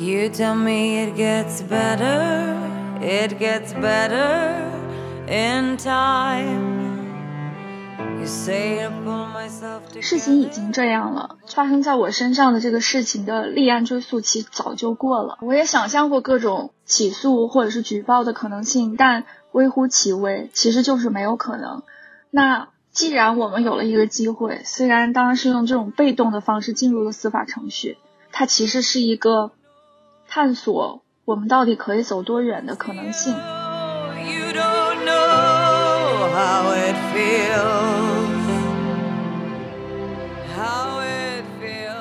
You tell me it gets better, it gets better in time. You say I pull myself 事情已经这样了，发生在我身上的这个事情的立案追诉期早就过了。我也想象过各种起诉或者是举报的可能性，但微乎其微，其实就是没有可能。那既然我们有了一个机会，虽然当然是用这种被动的方式进入了司法程序，它其实是一个探索我们到底可以走多远的可能性。You don't know how it feels. How it feels.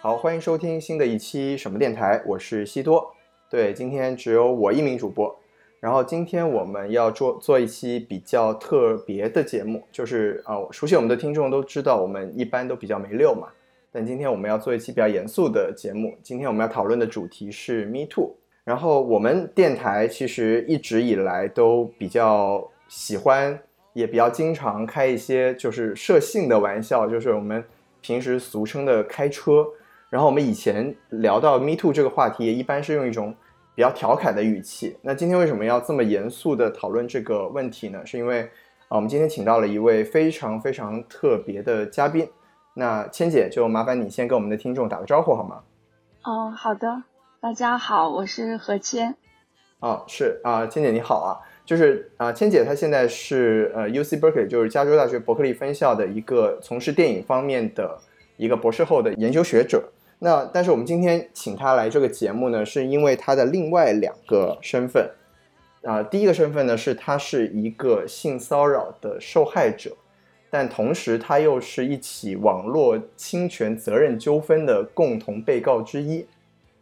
好，欢迎收听新的一期什么电台，我是西多。对，今天只有我一名主播。然后今天我们要做做一期比较特别的节目，就是呃，熟悉我们的听众都知道，我们一般都比较没溜嘛。但今天我们要做一期比较严肃的节目。今天我们要讨论的主题是 Me Too。然后我们电台其实一直以来都比较喜欢，也比较经常开一些就是社性的玩笑，就是我们平时俗称的开车。然后我们以前聊到 Me Too 这个话题，也一般是用一种比较调侃的语气。那今天为什么要这么严肃的讨论这个问题呢？是因为啊，我们今天请到了一位非常非常特别的嘉宾。那千姐就麻烦你先跟我们的听众打个招呼好吗？哦，好的，大家好，我是何谦。哦，是啊，千姐你好啊，就是啊，千姐她现在是呃 U C Berkeley，就是加州大学伯克利分校的一个从事电影方面的一个博士后的研究学者。那但是我们今天请她来这个节目呢，是因为她的另外两个身份。啊、第一个身份呢是她是一个性骚扰的受害者，但同时她又是一起网络侵权责任纠纷的共同被告之一。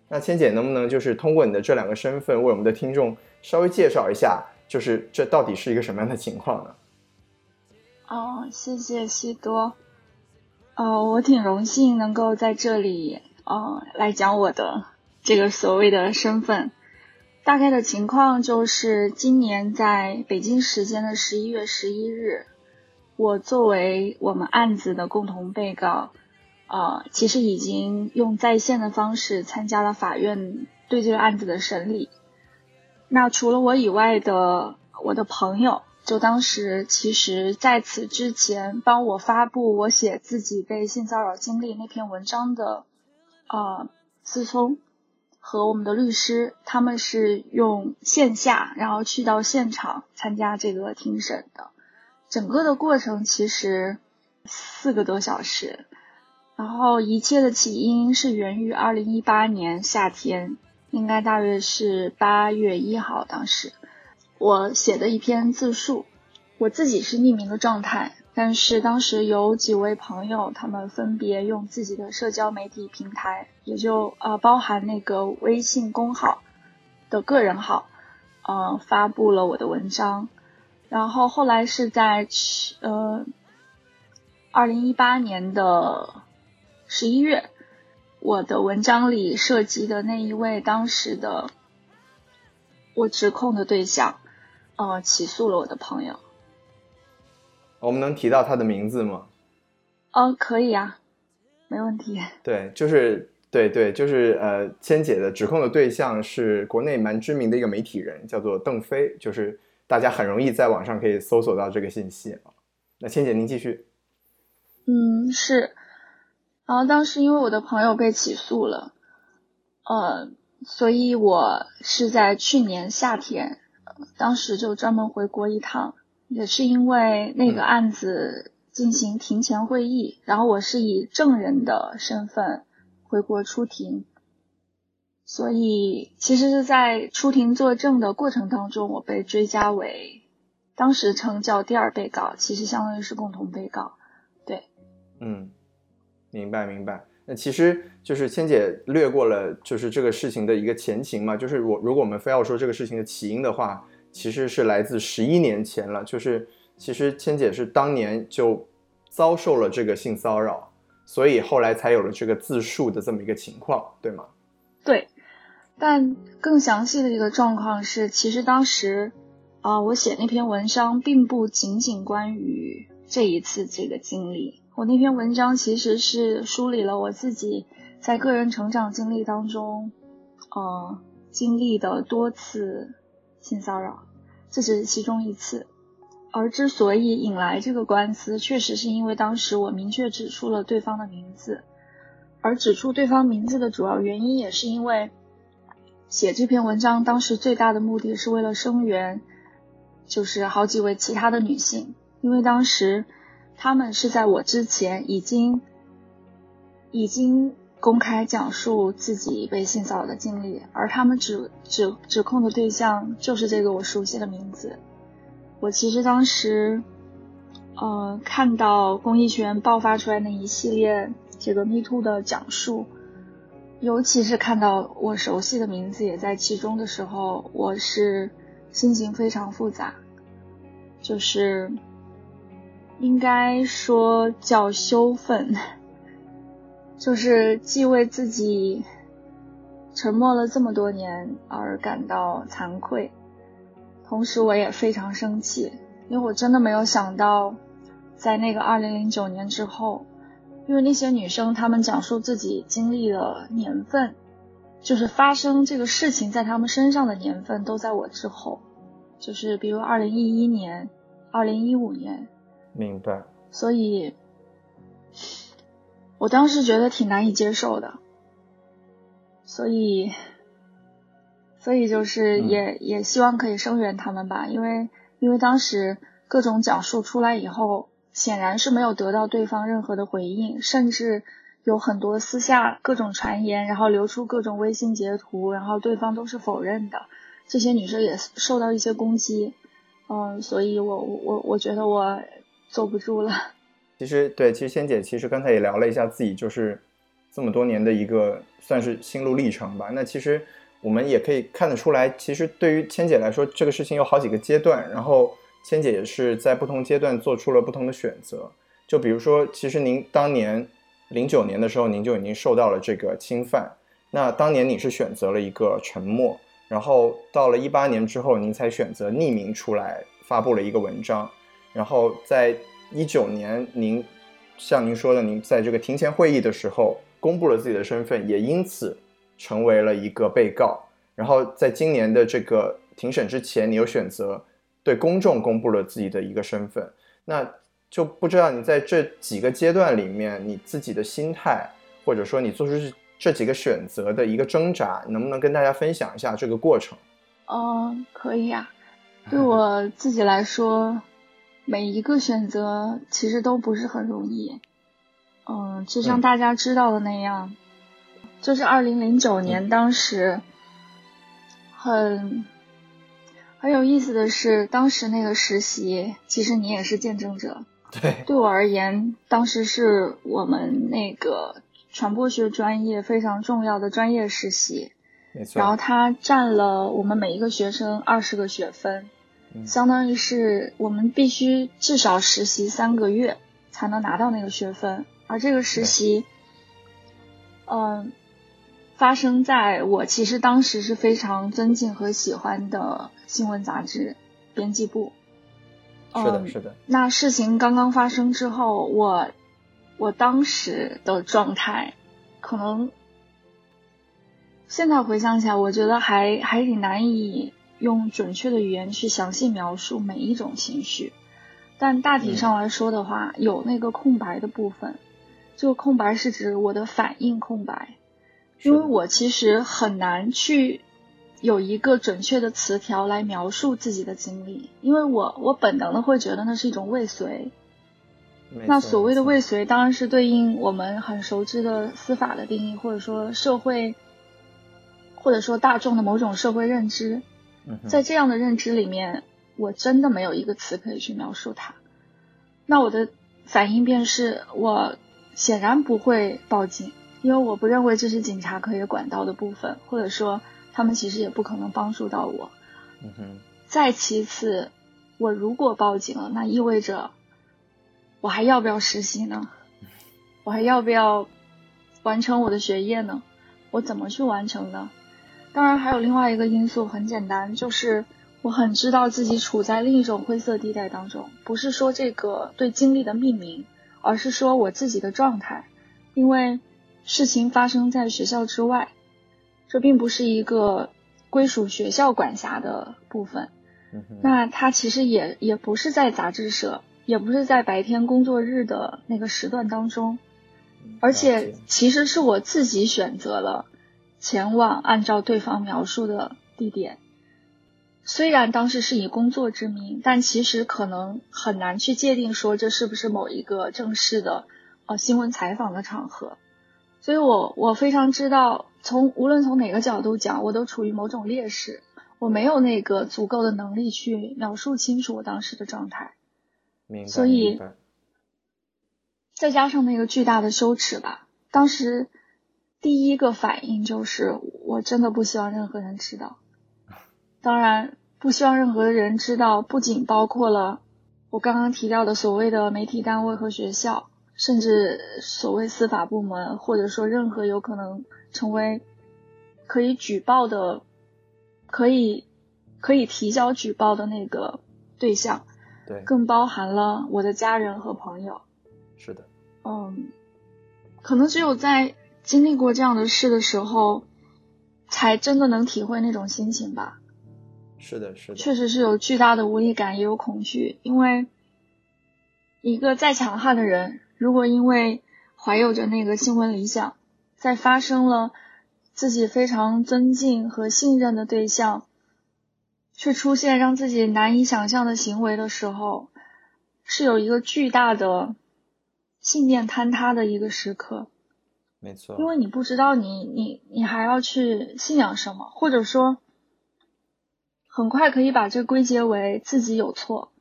那千姐能不能就是通过你的这两个身份，为我们的听众稍微介绍一下，就是这到底是一个什么样的情况呢？哦，谢谢西多。哦，我挺荣幸能够在这里，呃，来讲我的这个所谓的身份。大概的情况就是，今年在北京时间的十一月十一日，我作为我们案子的共同被告，呃，其实已经用在线的方式参加了法院对这个案子的审理。那除了我以外的我的朋友，就当时其实在此之前帮我发布我写自己被性骚扰经历那篇文章的，呃，思聪和我们的律师，他们是用线下，然后去到现场参加这个庭审的。整个的过程其实四个多小时，然后一切的起因是源于二零一八年夏天，应该大约是八月一号，当时。我写的一篇自述，我自己是匿名的状态，但是当时有几位朋友，他们分别用自己的社交媒体平台，也就呃包含那个微信公号的个人号，呃发布了我的文章，然后后来是在去呃二零一八年的十一月，我的文章里涉及的那一位当时的我指控的对象，呃，起诉了我的朋友。我们能提到他的名字吗？哦，可以啊，没问题。对，就是对对，就是呃，千姐的指控的对象是国内蛮知名的一个媒体人，叫做邓飞，就是大家很容易在网上可以搜索到这个信息啊。那千姐您继续。嗯，是。然后当时因为我的朋友被起诉了，呃，所以我是在去年夏天，呃当时就专门回国一趟，也是因为那个嗯案子进行庭前会议，然后我是以证人的身份回国出庭，所以其实是在出庭作证的过程当中，我被追加为当时称叫第二被告，其实相当于是共同被告。对嗯，明白明白。那其实就是千姐略过了，就是这个事情的一个前情嘛。就是我如果我们非要说这个事情的起因的话，其实是来自十一年前了。就是其实千姐是当年就遭受了这个性骚扰，所以后来才有了这个自述的这么一个情况，对吗？对，但更详细的一个状况是，其实当时啊、我写那篇文章并不仅仅关于这一次这个经历。我那篇文章其实是梳理了我自己在个人成长经历当中，呃，经历的多次性骚扰，这只是其中一次。而之所以引来这个官司，确实是因为当时我明确指出了对方的名字，而指出对方名字的主要原因，也是因为写这篇文章当时最大的目的是为了声援，就是好几位其他的女性，因为当时他们是在我之前已经已经公开讲述自己被性骚扰的经历，而他们指指指控的对象就是这个我熟悉的名字。我其实当时，呃，看到公益学院爆发出来那一系列这个 Me Too 的讲述，尤其是看到我熟悉的名字也在其中的时候，我是心情非常复杂，就是应该说叫羞愤，就是既为自己沉默了这么多年而感到惭愧。同时，我也非常生气，因为我真的没有想到，在那个二零零九年之后，因为那些女生她们讲述自己经历的年份，就是发生这个事情在她们身上的年份都在我之后，就是比如二零一一年、二零一五年。明白。所以，我当时觉得挺难以接受的，所以。所以就是也也希望可以声援他们吧，因为因为当时各种讲述出来以后，显然是没有得到对方任何的回应，甚至有很多私下各种传言，然后流出各种微信截图，然后对方都是否认的，这些女生也受到一些攻击，嗯，所以我我我觉得我坐不住了。其实对，其实仙姐其实刚才也聊了一下自己就是这么多年的一个算是心路历程吧，那其实。我们也可以看得出来，其实对于千姐来说，这个事情有好几个阶段，然后千姐也是在不同阶段做出了不同的选择。就比如说，其实您当年零九年的时候，您就已经受到了这个侵犯，那当年你是选择了一个沉默，然后到了一八年之后，您才选择匿名出来发布了一个文章，然后在一九年，您像您说的，您在这个庭前会议的时候公布了自己的身份，也因此。成为了一个被告，然后在今年的这个庭审之前，你又选择对公众公布了自己的一个身份，那就不知道你在这几个阶段里面，你自己的心态，或者说你做出这几个选择的一个挣扎，能不能跟大家分享一下这个过程？嗯，可以啊。对我自己来说，每一个选择其实都不是很容易。嗯，就像大家知道的那样。就是二零零九年，当时很很有意思的是，当时那个实习，其实你也是见证者。对，对我而言，当时是我们那个传播学专业非常重要的专业实习。没错。然后它占了我们每一个学生二十个学分，相当于是我们必须至少实习三个月才能拿到那个学分，而这个实习，嗯。发生在我其实当时是非常尊敬和喜欢的新闻杂志编辑部。是的，是的。那事情刚刚发生之后，我我当时的状态，可能现在回想起来，我觉得还还挺难以用准确的语言去详细描述每一种情绪。但大体上来说的话，有那个空白的部分。这个空白是指我的反应空白。因为我其实很难去有一个准确的词条来描述自己的经历，因为我我本能的会觉得那是一种未遂。那所谓的未遂，当然是对应我们很熟知的司法的定义，或者说社会，或者说大众的某种社会认知。在这样的认知里面，我真的没有一个词可以去描述它。那我的反应便是我显然不会报警。因为我不认为这是警察可以管到的部分，或者说他们其实也不可能帮助到我。嗯哼。再其次，我如果报警了，那意味着我还要不要实习呢？我还要不要完成我的学业呢？我怎么去完成呢？当然，还有另外一个因素，很简单，就是我很知道自己处在另一种灰色地带当中，不是说这个对经历的命名，而是说我自己的状态，因为。事情发生在学校之外，这并不是一个归属学校管辖的部分。那他其实也也不是在杂志社，也不是在白天工作日的那个时段当中，而且其实是我自己选择了前往按照对方描述的地点。虽然当时是以工作之名，但其实可能很难去界定说这是不是某一个正式的呃新闻采访的场合。所以我我非常知道，从无论从哪个角度讲，我都处于某种劣势。我没有那个足够的能力去描述清楚我当时的状态，明白。所以，再加上那个巨大的羞耻吧，当时第一个反应就是我真的不希望任何人知道。当然，不希望任何人知道，不仅包括了我刚刚提到的所谓的媒体单位和学校，甚至所谓司法部门，或者说任何有可能成为可以举报的。可以，可以提交举报的那个对象，对，更包含了我的家人和朋友。是的，嗯，可能只有在经历过这样的事的时候，才真的能体会那种心情吧。是的，是的，确实是有巨大的无力感，也有恐惧，因为一个再强悍的人，如果因为怀有着那个新闻理想，在发生了。自己非常尊敬和信任的对象，却出现让自己难以想象的行为的时候，是有一个巨大的信念坍塌的一个时刻。没错，因为你不知道你你你还要去信仰什么，或者说，很快可以把这归结为自己有错，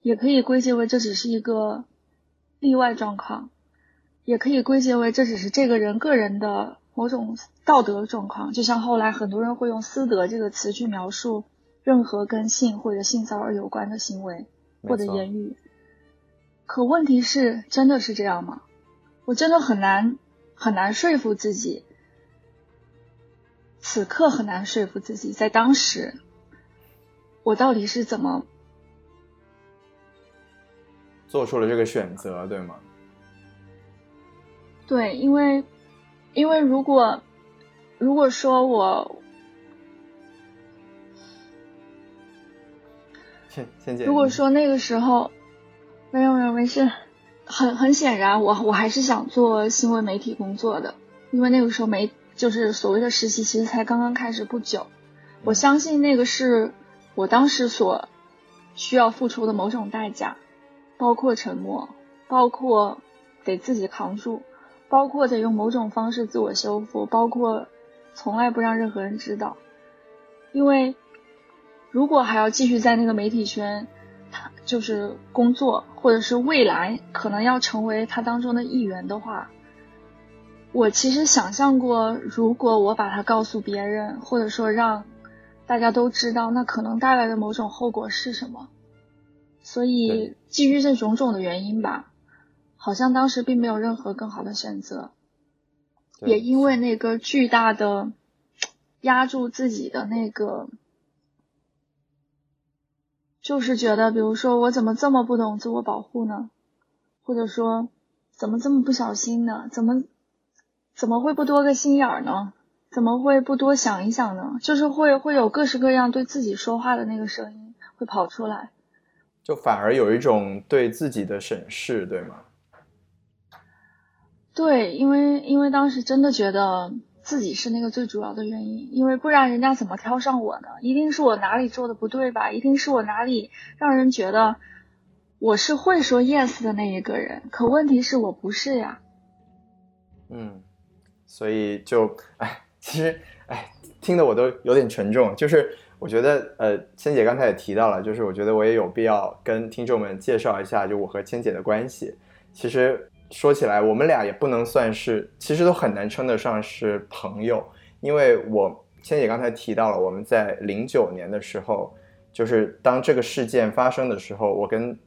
也可以归结为这只是一个例外状况，也可以归结为这只是这个人个人的。某种道德状况，就像后来很多人会用“私德”这个词去描述任何跟性或者性骚扰有关的行为或者言语。可问题是，真的是这样吗？我真的很难很难说服自己，此刻很难说服自己，在当时，我到底是怎么做出了这个选择，对吗？对，因为。因为如果如果说我先先如果说那个时候没有没有没事，很很显然我我还是想做新闻媒体工作的，因为那个时候没就是所谓的实习，其实才刚刚开始不久。我相信那个是我当时所需要付出的某种代价，包括沉默，包括得自己扛住。包括得用某种方式自我修复，包括从来不让任何人知道，因为如果还要继续在那个媒体圈，他就是工作，或者是未来可能要成为他当中的一员的话，我其实想象过，如果我把它告诉别人，或者说让大家都知道，那可能带来的某种后果是什么？所以基于这种种的原因吧。好像当时并没有任何更好的选择，也因为那个巨大的压住自己的那个，就是觉得，比如说我怎么这么不懂自我保护呢？或者说怎么这么不小心呢？怎么怎么会不多个心眼儿呢？怎么会不多想一想呢？就是会会有各式各样对自己说话的那个声音会跑出来，就反而有一种对自己的审视，对吗？对，因为因为当时真的觉得自己是那个最主要的原因，因为不然人家怎么挑上我呢？一定是我哪里做的不对吧？一定是我哪里让人觉得我是会说 yes 的那一个人。可问题是我不是呀。嗯，所以就哎，其实哎，听得我都有点沉重。就是我觉得呃，千姐刚才也提到了，就是我觉得我也有必要跟听众们介绍一下，就我和千姐的关系。其实。说起来，我们俩也不能算是，其实都很难称得上是朋友，因为我千姐刚才提到了，我们在零九年的时候，就是当这个事件发生的时候，我跟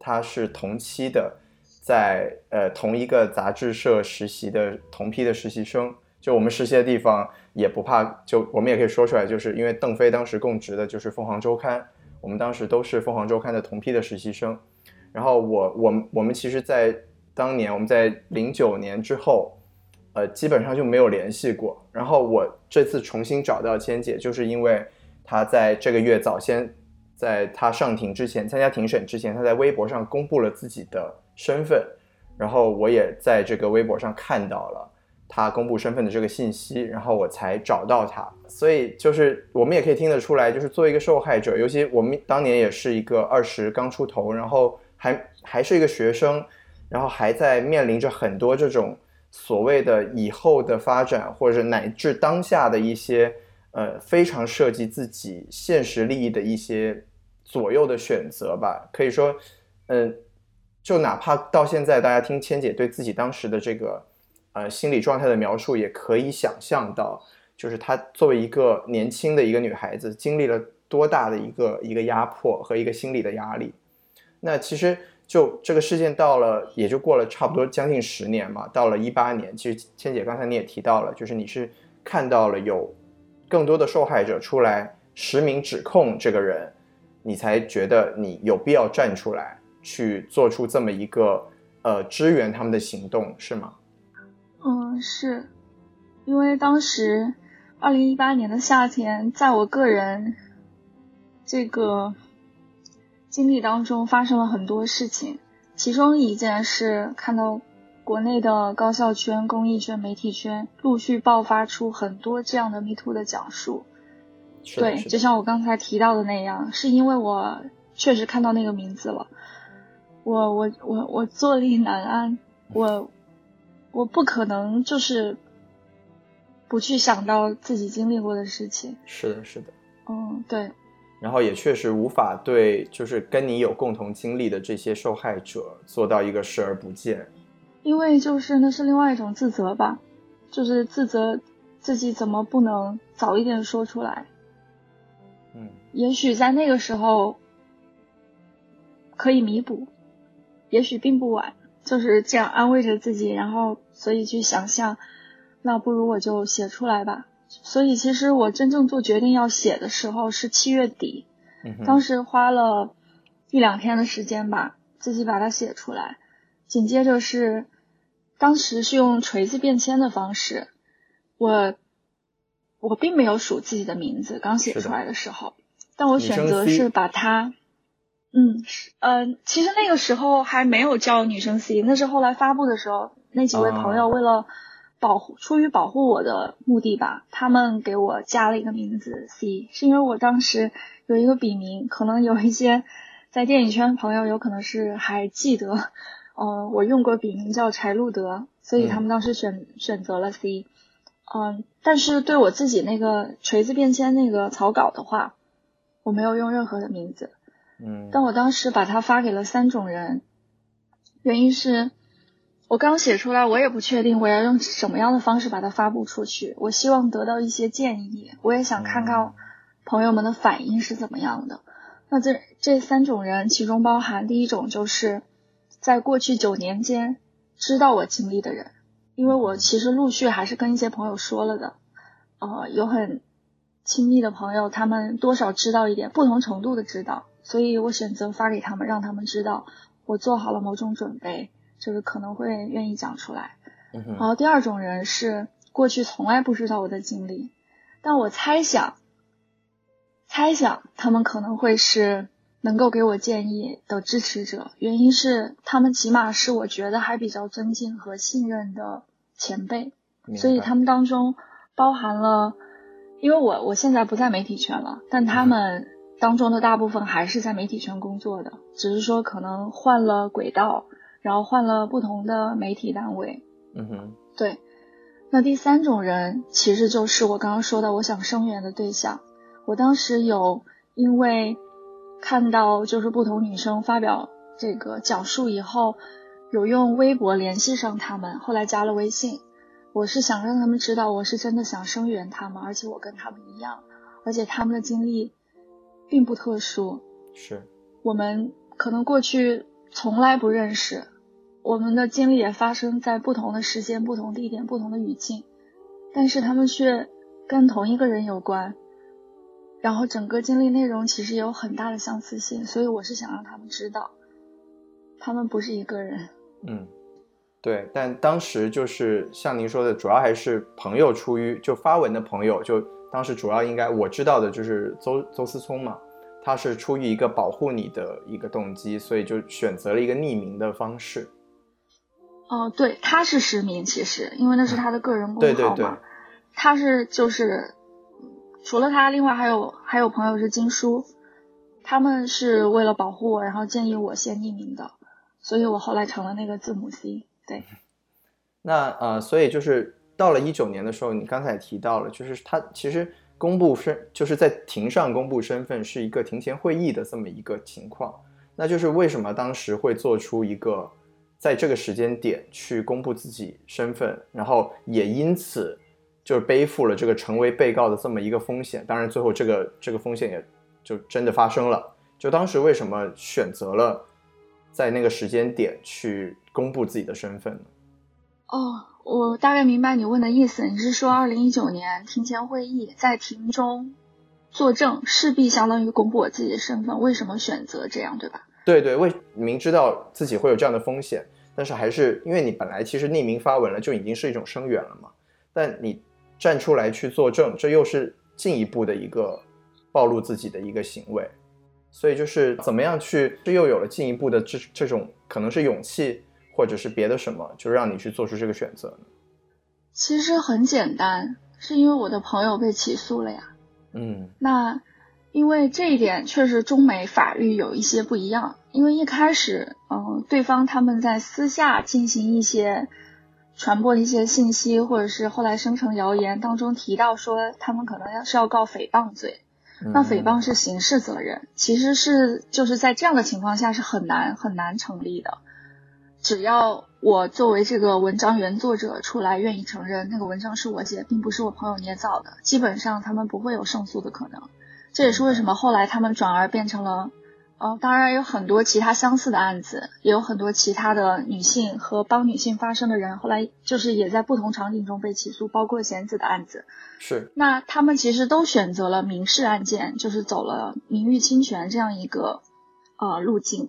他是同期的，在呃同一个杂志社实习的同批的实习生，就我们实习的地方也不怕，就我们也可以说出来，就是因为邓飞当时供职的就是凤凰周刊，我们当时都是凤凰周刊的同批的实习生，然后我我我们其实，在当年我们在零九年之后，呃，基本上就没有联系过。然后我这次重新找到千姐，就是因为她在这个月早先，在她上庭之前，参加庭审之前，她在微博上公布了自己的身份，然后我也在这个微博上看到了他公布身份的这个信息，然后我才找到他。所以就是我们也可以听得出来，就是作为一个受害者，尤其我们当年也是一个二十刚出头，然后还还是一个学生，然后还在面临着很多这种。所谓的以后的发展，或者乃至当下的一些呃非常涉及自己现实利益的一些左右的选择吧，可以说，嗯，就哪怕到现在，大家听千姐对自己当时的这个呃心理状态的描述，也可以想象到，就是她作为一个年轻的一个女孩子，经历了多大的一个一个压迫和一个心理的压力。那其实。就这个事件到了，也就过了差不多将近十年嘛。到了一八年，其实千姐刚才你也提到了，就是你是看到了有更多的受害者出来实名指控这个人，你才觉得你有必要站出来去做出这么一个呃支援他们的行动，是吗？嗯，是因为当时二零一八年的夏天，在我个人这个。经历当中发生了很多事情，其中一件是看到国内的高校圈、公益圈、媒体圈陆续爆发出很多这样的 Me Too 的讲述。对，就像我刚才提到的那样，是因为我确实看到那个名字了，我我我我坐立难安，我我不可能就是不去想到自己经历过的事情。是的，是的。嗯，对。然后也确实无法对就是跟你有共同经历的这些受害者做到一个视而不见，因为就是那是另外一种自责吧，就是自责自己怎么不能早一点说出来。嗯，也许在那个时候可以弥补，也许并不晚，就是这样安慰着自己，然后所以去想象，那不如我就写出来吧。所以，其实我真正做决定要写的时候是七月底，当时花了一两天的时间吧，自己把它写出来。紧接着是，当时是用锤子便签的方式，我我并没有数自己的名字，刚写出来的时候，但我选择是把它，嗯，呃，其实那个时候还没有叫女生 C，那是后来发布的时候，那几位朋友为了。保护出于保护我的目的吧，他们给我加了一个名字 C，是因为我当时有一个笔名，可能有一些在电影圈朋友有可能是还记得，嗯，我用过笔名叫柴路德，所以他们当时选选择了 C，嗯，但是对我自己那个锤子便签那个草稿的话，我没有用任何的名字，嗯，但我当时把它发给了三种人，原因是。我刚写出来，我也不确定我要用什么样的方式把它发布出去。我希望得到一些建议，我也想看看朋友们的反应是怎么样的。那这这三种人，其中包含第一种，就是在过去九年间知道我经历的人，因为我其实陆续还是跟一些朋友说了的，呃，有很亲密的朋友，他们多少知道一点，不同程度的知道，所以我选择发给他们，让他们知道我做好了某种准备。就是可能会愿意讲出来，然后第二种人是过去从来不知道我的经历，但我猜想，猜想他们可能会是能够给我建议的支持者，原因是他们起码是我觉得还比较尊敬和信任的前辈，所以他们当中包含了，因为我我现在不在媒体圈了，但他们当中的大部分还是在媒体圈工作的，只是说可能换了轨道。然后换了不同的媒体单位，嗯哼，对。那第三种人其实就是我刚刚说的，我想声援的对象。我当时有因为看到就是不同女生发表这个讲述以后，有用微博联系上他们，后来加了微信。我是想让他们知道，我是真的想声援他们，而且我跟他们一样，而且他们的经历并不特殊。是我们可能过去从来不认识。我们的经历也发生在不同的时间、不同地点、不同的语境，但是他们却跟同一个人有关，然后整个经历内容其实也有很大的相似性，所以我是想让他们知道，他们不是一个人。嗯，对，但当时就是像您说的，主要还是朋友出于就发文的朋友，就当时主要应该我知道的就是邹邹思聪嘛，他是出于一个保护你的一个动机，所以就选择了一个匿名的方式。哦，对，他是实名，其实因为那是他的个人公号嘛。对对对，他是就是除了他，另外还有还有朋友是金叔，他们是为了保护我，然后建议我先匿名的，所以我后来成了那个字母 C。对，那呃，所以就是到了一九年的时候，你刚才提到了，就是他其实公布身，就是在庭上公布身份是一个庭前会议的这么一个情况。那就是为什么当时会做出一个在这个时间点去公布自己身份，然后也因此就背负了这个成为被告的这么一个风险。当然，最后这个这个风险也就真的发生了。就当时为什么选择了在那个时间点去？公布自己的身份呢？哦，我大概明白你问的意思。你是说，二零一九年庭前会议在庭中作证，势必相当于公布我自己的身份。为什么选择这样，对吧？对对，为明知道自己会有这样的风险，但是还是因为你本来其实匿名发文了，就已经是一种声援了嘛。但你站出来去作证，这又是进一步的一个暴露自己的一个行为。所以就是怎么样去，这又有了进一步的这这种可能是勇气。或者是别的什么，就让你去做出这个选择呢？其实很简单，是因为我的朋友被起诉了呀。嗯，那因为这一点确实中美法律有一些不一样。因为一开始，嗯，对方他们在私下进行一些传播的一些信息，或者是后来生成谣言当中提到说他们可能要是要告诽谤罪，那诽谤是刑事责任，其实是就是在这样的情况下是很难很难成立的。只要我作为这个文章原作者出来愿意承认那个文章是我写，并不是我朋友捏造的，基本上他们不会有胜诉的可能。这也是为什么后来他们转而变成了，呃，当然有很多其他相似的案子，也有很多其他的女性和帮女性发声的人，后来就是也在不同场景中被起诉，包括贤子的案子。是。那他们其实都选择了民事案件，就是走了名誉侵权这样一个呃路径，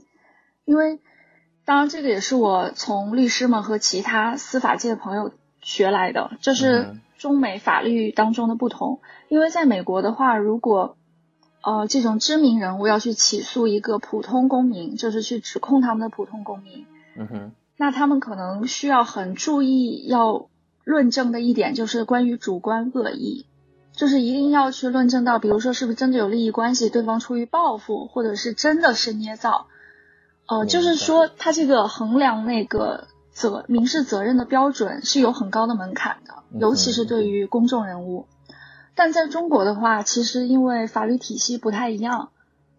因为。当然，这个也是我从律师们和其他司法界的朋友学来的，这是中美法律当中的不同。因为在美国的话，如果呃这种知名人物要去起诉一个普通公民，就是去指控他们的普通公民，嗯哼，那他们可能需要很注意要论证的一点就是关于主观恶意，就是一定要去论证到，比如说是不是真的有利益关系，对方出于报复，或者是真的是捏造。呃，就是说，他这个衡量那个责民事责任的标准是有很高的门槛的，尤其是对于公众人物。但在中国的话，其实因为法律体系不太一样，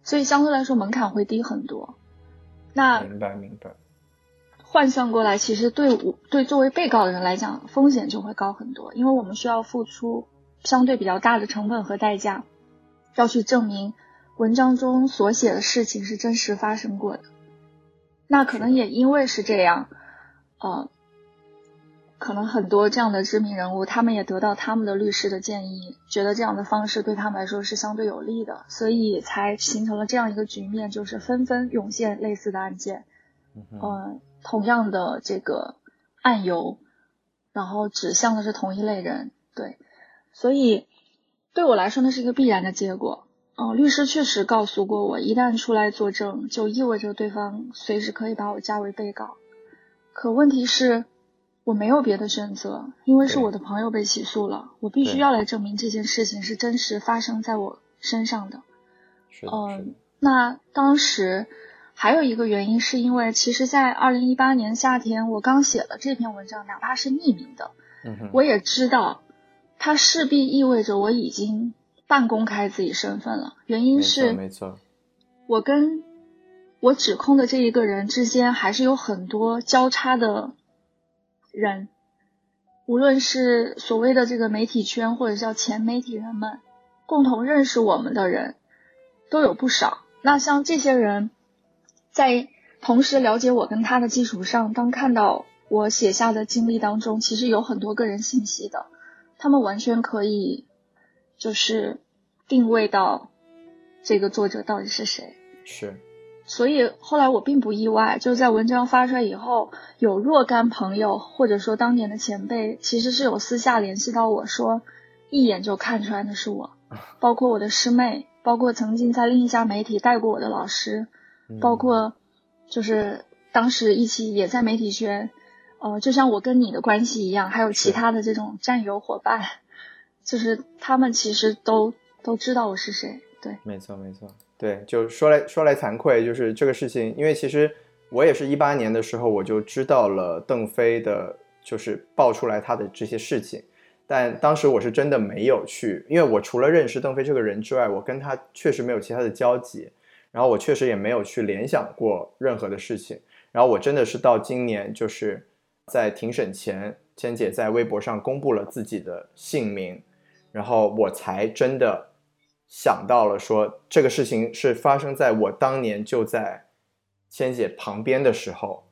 所以相对来说门槛会低很多。那明白明白。换算过来，其实对我对作为被告的人来讲，风险就会高很多，因为我们需要付出相对比较大的成本和代价，要去证明文章中所写的事情是真实发生过的。那可能也因为是这样，呃，可能很多这样的知名人物，他们也得到他们的律师的建议，觉得这样的方式对他们来说是相对有利的，所以才形成了这样一个局面，就是纷纷涌现类似的案件，嗯，同样的这个案由，然后指向的是同一类人，对，所以对我来说，那是一个必然的结果。哦，律师确实告诉过我，一旦出来作证，就意味着对方随时可以把我加为被告。可问题是，我没有别的选择，因为是我的朋友被起诉了，我必须要来证明这件事情是真实发生在我身上的。嗯，那当时还有一个原因，是因为其实，在二零一八年夏天，我刚写了这篇文章，哪怕是匿名的，我也知道，它势必意味着我已经。半公开自己身份了，原因是，没错，我跟我指控的这一个人之间还是有很多交叉的人，无论是所谓的这个媒体圈，或者叫前媒体人们，共同认识我们的人都有不少。那像这些人，在同时了解我跟他的基础上，当看到我写下的经历当中，其实有很多个人信息的，他们完全可以。就是定位到这个作者到底是谁？是，所以后来我并不意外，就在文章发出来以后，有若干朋友或者说当年的前辈，其实是有私下联系到我说，一眼就看出来那是我，包括我的师妹，包括曾经在另一家媒体带过我的老师，包括就是当时一起也在媒体圈，呃，就像我跟你的关系一样，还有其他的这种战友伙伴，就是他们其实都都知道我是谁，对，没错没错。对，就说来说来惭愧，就是这个事情，因为其实我也是一八年的时候我就知道了邓飞的，就是爆出来他的这些事情，但当时我是真的没有去，因为我除了认识邓飞这个人之外，我跟他确实没有其他的交集，然后我确实也没有去联想过任何的事情，然后我真的是到今年，就是在庭审前，千姐在微博上公布了自己的姓名，然后我才真的。想到了说这个事情是发生在我当年就在千姐旁边的时候，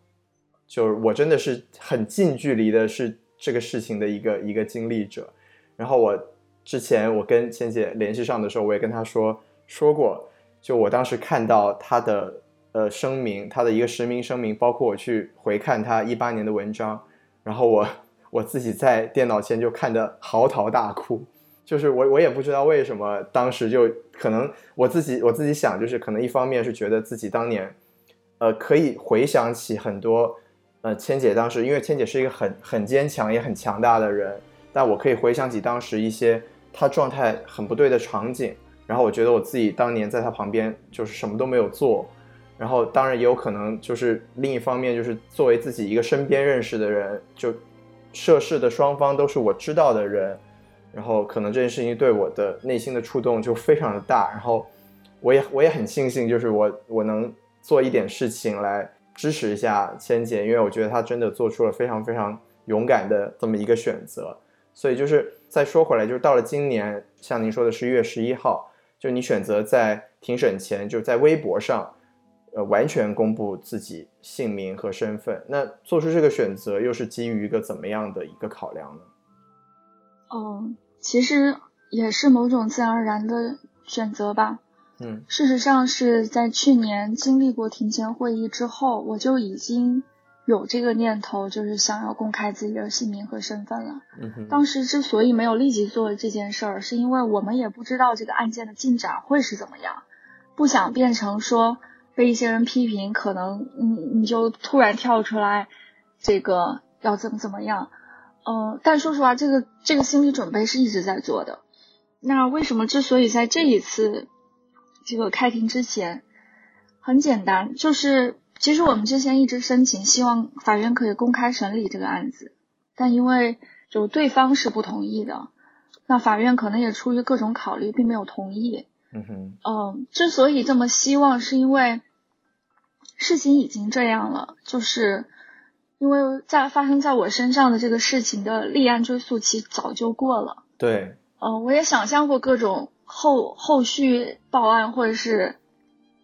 就是我真的是很近距离的是这个事情的一个一个经历者。然后我之前我跟千姐联系上的时候，我也跟她说说过，就我当时看到她的呃声明，她的一个实名声明，包括我去回看她一八年的文章，然后我 我自己在电脑前就看得嚎啕大哭。就是我，我也不知道为什么当时就可能我自己我自己想，就是可能一方面是觉得自己当年，呃，可以回想起很多，呃，千姐当时，因为千姐是一个很很坚强也很强大的人，但我可以回想起当时一些她状态很不对的场景，然后我觉得我自己当年在她旁边就是什么都没有做，然后当然也有可能就是另一方面就是作为自己一个身边认识的人，就涉事的双方都是我知道的人。然后可能这件事情对我的内心的触动就非常的大，然后我也我也很庆幸，就是我我能做一点事情来支持一下千姐，因为我觉得她真的做出了非常非常勇敢的这么一个选择。所以就是再说回来，就是到了今年，像您说的十一月十一号，就你选择在庭审前就在微博上，呃，完全公布自己姓名和身份，那做出这个选择又是基于一个怎么样的一个考量呢？嗯。其实也是某种自然而然的选择吧。嗯，事实上是在去年经历过庭前会议之后，我就已经有这个念头，就是想要公开自己的姓名和身份了。嗯当时之所以没有立即做这件事儿，是因为我们也不知道这个案件的进展会是怎么样，不想变成说被一些人批评，可能你你就突然跳出来，这个要怎么怎么样。嗯，但说实话，这个这个心理准备是一直在做的。那为什么之所以在这一次这个开庭之前，很简单，就是其实我们之前一直申请，希望法院可以公开审理这个案子，但因为就对方是不同意的，那法院可能也出于各种考虑，并没有同意。嗯哼。嗯，之所以这么希望，是因为事情已经这样了，就是。因为在发生在我身上的这个事情的立案追诉期早就过了。对。嗯，我也想象过各种后后续报案或者是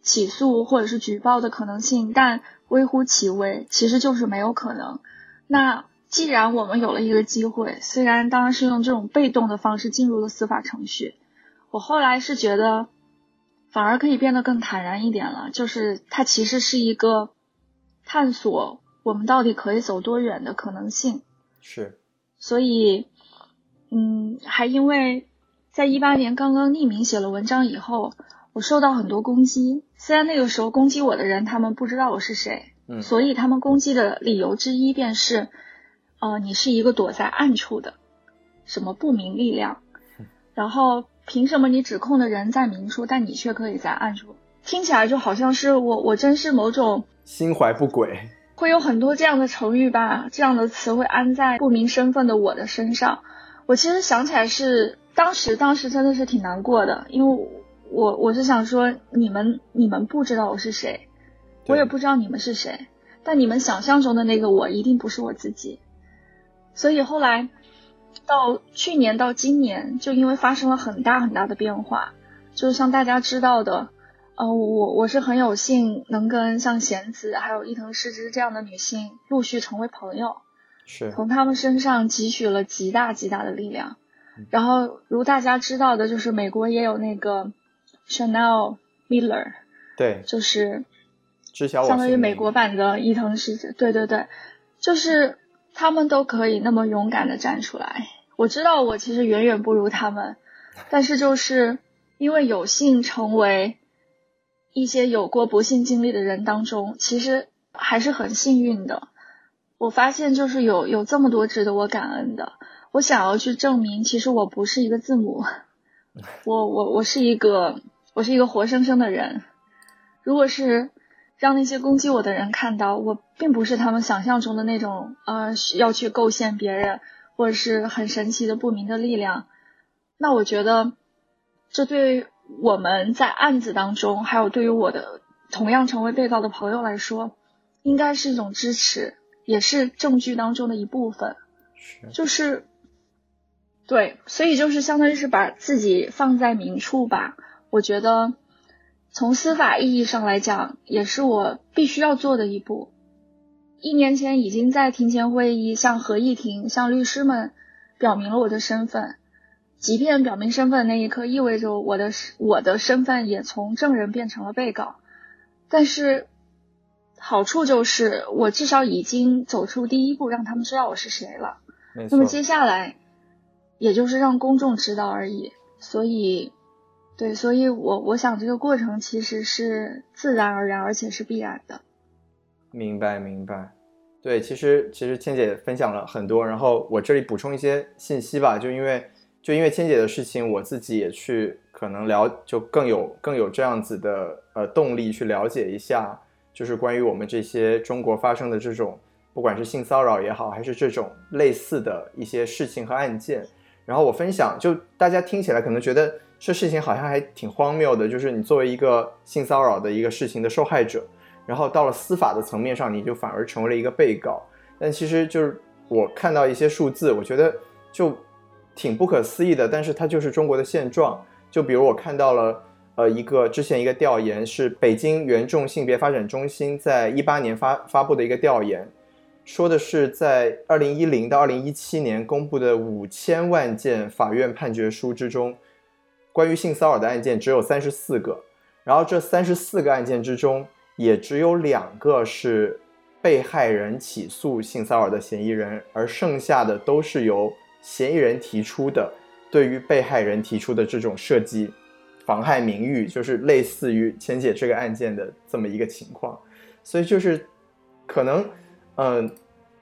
起诉或者是举报的可能性，但微乎其微，其实就是没有可能。那既然我们有了一个机会，虽然当然是用这种被动的方式进入了司法程序，我后来是觉得反而可以变得更坦然一点了，就是它其实是一个探索。我们到底可以走多远的可能性？是，所以，嗯，还因为在一八年刚刚匿名写了文章以后，我受到很多攻击。虽然那个时候攻击我的人他们不知道我是谁，嗯，所以他们攻击的理由之一便是，呃，你是一个躲在暗处的什么不明力量，然后凭什么你指控的人在明处，但你却可以在暗处？听起来就好像是我，我真是某种心怀不轨。会有很多这样的成语吧，这样的词会安在不明身份的我的身上。我其实想起来是当时，当时真的是挺难过的，因为我我是想说，你们你们不知道我是谁，我也不知道你们是谁，但你们想象中的那个我一定不是我自己。所以后来到去年到今年，就因为发生了很大很大的变化，就是像大家知道的。呃，我我是很有幸能跟像贤子还有伊藤诗织这样的女性陆续成为朋友，是从她们身上汲取了极大极大的力量。然后如大家知道的，就是美国也有那个 Chanel Miller，对，就是相当于美国版的伊藤诗织。对对对，就是他们都可以那么勇敢的站出来。我知道我其实远远不如他们，但是就是因为有幸成为一些有过不幸经历的人当中，其实还是很幸运的。我发现就是有有这么多值得我感恩的，我想要去证明，其实我不是一个字母，我我我是一个我是一个活生生的人。如果是让那些攻击我的人看到，我并不是他们想象中的那种呃需要去构陷别人，或者是很神奇的不明的力量，那我觉得这对于我们在案子当中，还有对于我的同样成为被告的朋友来说，应该是一种支持，也是证据当中的一部分。是就是对，所以就是相当于是把自己放在明处吧。我觉得从司法意义上来讲，也是我必须要做的一步。一年前已经在庭前会议向合议庭、向律师们表明了我的身份，即便表明身份那一刻意味着我的我的身份也从证人变成了被告，但是好处就是我至少已经走出第一步，让他们知道我是谁了。那么，接下来，也就是让公众知道而已。所以，对，所以我我想这个过程其实是自然而然，而且是必然的。明白明白。对，其实其实倩姐分享了很多，然后我这里补充一些信息吧，就因为就因为千姐的事情，我自己也去可能了，就更有更有这样子的呃动力去了解一下，就是关于我们这些中国发生的这种，不管是性骚扰也好，还是这种类似的一些事情和案件。然后我分享，就大家听起来可能觉得这事情好像还挺荒谬的，就是你作为一个性骚扰的一个事情的受害者，然后到了司法的层面上，你就反而成为了一个被告。但其实就是我看到一些数字，我觉得就挺不可思议的，但是它就是中国的现状。就比如我看到了，呃，一个之前一个调研是北京原众性别发展中心在一八年发发布的一个调研，说的是在二零一零到二零一七年公布的五千万件法院判决书之中，关于性骚扰的案件只有三十四个，然后这三十四个案件之中，也只有两个是被害人起诉性骚扰的嫌疑人，而剩下的都是由嫌疑人提出的，对于被害人提出的这种涉及妨害名誉，就是类似于钱姐这个案件的这么一个情况，所以就是可能，嗯、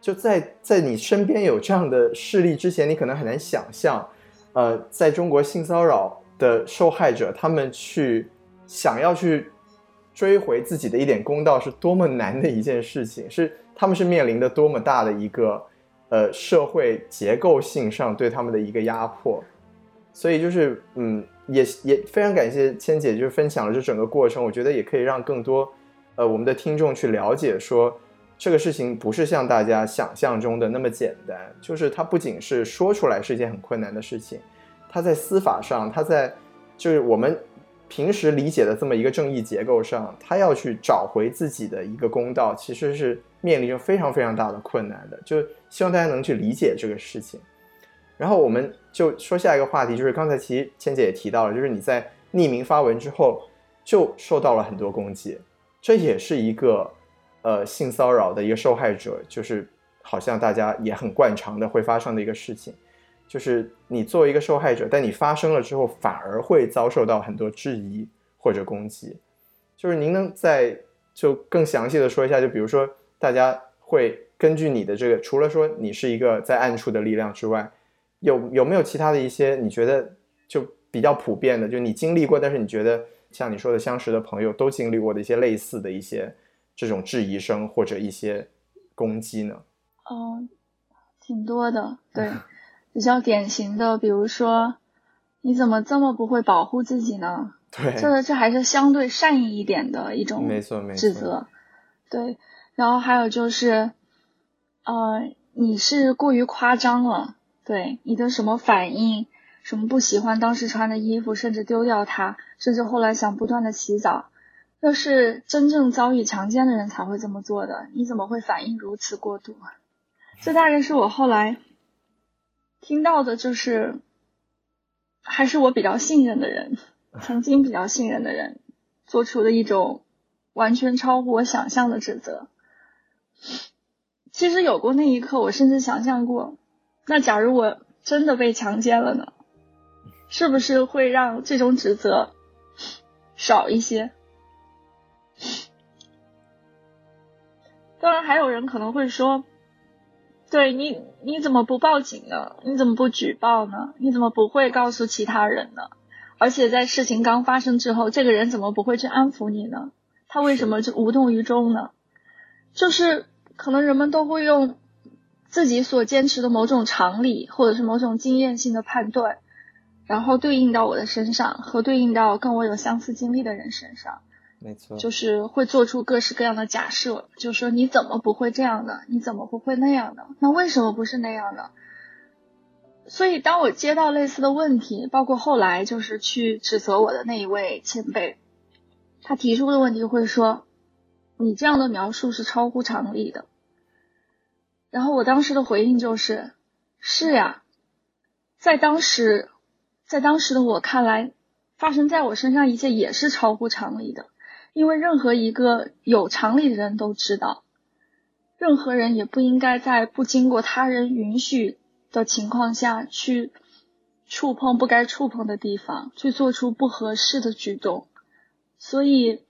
就在在你身边有这样的事例之前，你可能很难想象，呃，在中国性骚扰的受害者，他们去想要去追回自己的一点公道，是多么难的一件事情，是他们是面临的多么大的一个呃社会结构性上对他们的一个压迫。所以就是，嗯，也也非常感谢千姐，就是分享了这整个过程，我觉得也可以让更多，呃，我们的听众去了解说，这个事情不是像大家想象中的那么简单，就是它不仅是说出来是一件很困难的事情，它在司法上，它在就是我们平时理解的这么一个正义结构上，它要去找回自己的一个公道，其实是面临着非常非常大的困难的，就希望大家能去理解这个事情。然后我们就说下一个话题，就是刚才其实千姐也提到了，就是你在匿名发文之后就受到了很多攻击，这也是一个呃性骚扰的一个受害者，就是好像大家也很惯常的会发生的一个事情，就是你作为一个受害者，但你发生了之后反而会遭受到很多质疑或者攻击，就是您能再就更详细的说一下，就比如说大家会根据你的这个，除了说你是一个在暗处的力量之外，有有没有其他的一些你觉得就比较普遍的，就你经历过，但是你觉得像你说的相识的朋友都经历过的一些类似的一些这种质疑声或者一些攻击呢？哦，挺多的，对，比较典型的，比如说，你怎么这么不会保护自己呢？对，这这还是相对善意一点的一种没错没错指责，对。然后还有就是，呃，你是过于夸张了，对你的什么反应，什么不喜欢当时穿的衣服，甚至丢掉它，甚至后来想不断的洗澡，那是真正遭遇强奸的人才会这么做的，你怎么会反应如此过度？这大概是我后来听到的，就是还是我比较信任的人，曾经比较信任的人做出的一种完全超乎我想象的指责。其实有过那一刻，我甚至想象过，那假如我真的被强奸了呢？是不是会让这种指责少一些？当然，还有人可能会说：“对你，你怎么不报警呢？你怎么不举报呢？你怎么不会告诉其他人呢？而且在事情刚发生之后，这个人怎么不会去安抚你呢？他为什么就无动于衷呢？就是可能人们都会用自己所坚持的某种常理，或者是某种经验性的判断，然后对应到我的身上，和对应到跟我有相似经历的人身上。”没错，就是会做出各式各样的假设，就说你怎么不会这样的？你怎么不会那样的？那为什么不是那样的？所以当我接到类似的问题，包括后来就是去指责我的那一位前辈，他提出的问题会说，你这样的描述是超乎常理的。然后我当时的回应就是，是呀，在当时，在当时的我看来，发生在我身上一切也是超乎常理的。因为任何一个有常理的人都知道，任何人也不应该在不经过他人允许的情况下去触碰不该触碰的地方，去做出不合适的举动。所以，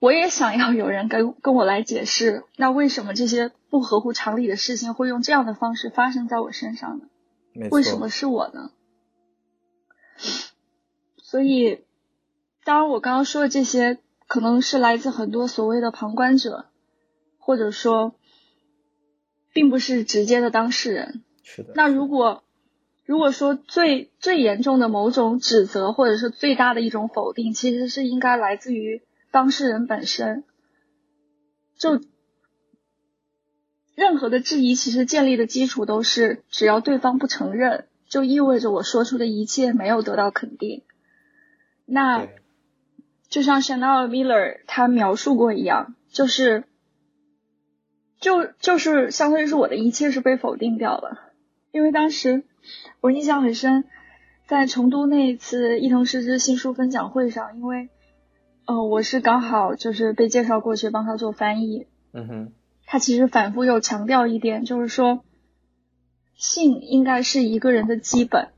我也想要有人跟跟我来解释，那为什么这些不合乎常理的事情会用这样的方式发生在我身上呢？为什么是我呢？所以，当然，我刚刚说的这些。可能是来自很多所谓的旁观者，或者说，并不是直接的当事人。是的。那如果如果说最最严重的某种指责，或者是最大的一种否定，其实是应该来自于当事人本身。就任何的质疑，其实建立的基础都是，只要对方不承认，就意味着我说出的一切没有得到肯定。那。就像 Chanel Miller 他描述过一样，就是，就就是相当于是我的一切是被否定掉了，因为当时我印象很深，在成都那一次伊藤诗织新书分享会上，因为，呃，我是刚好就是被介绍过去帮他做翻译，嗯哼，他其实反复又强调一点，就是说，性应该是一个人的基本，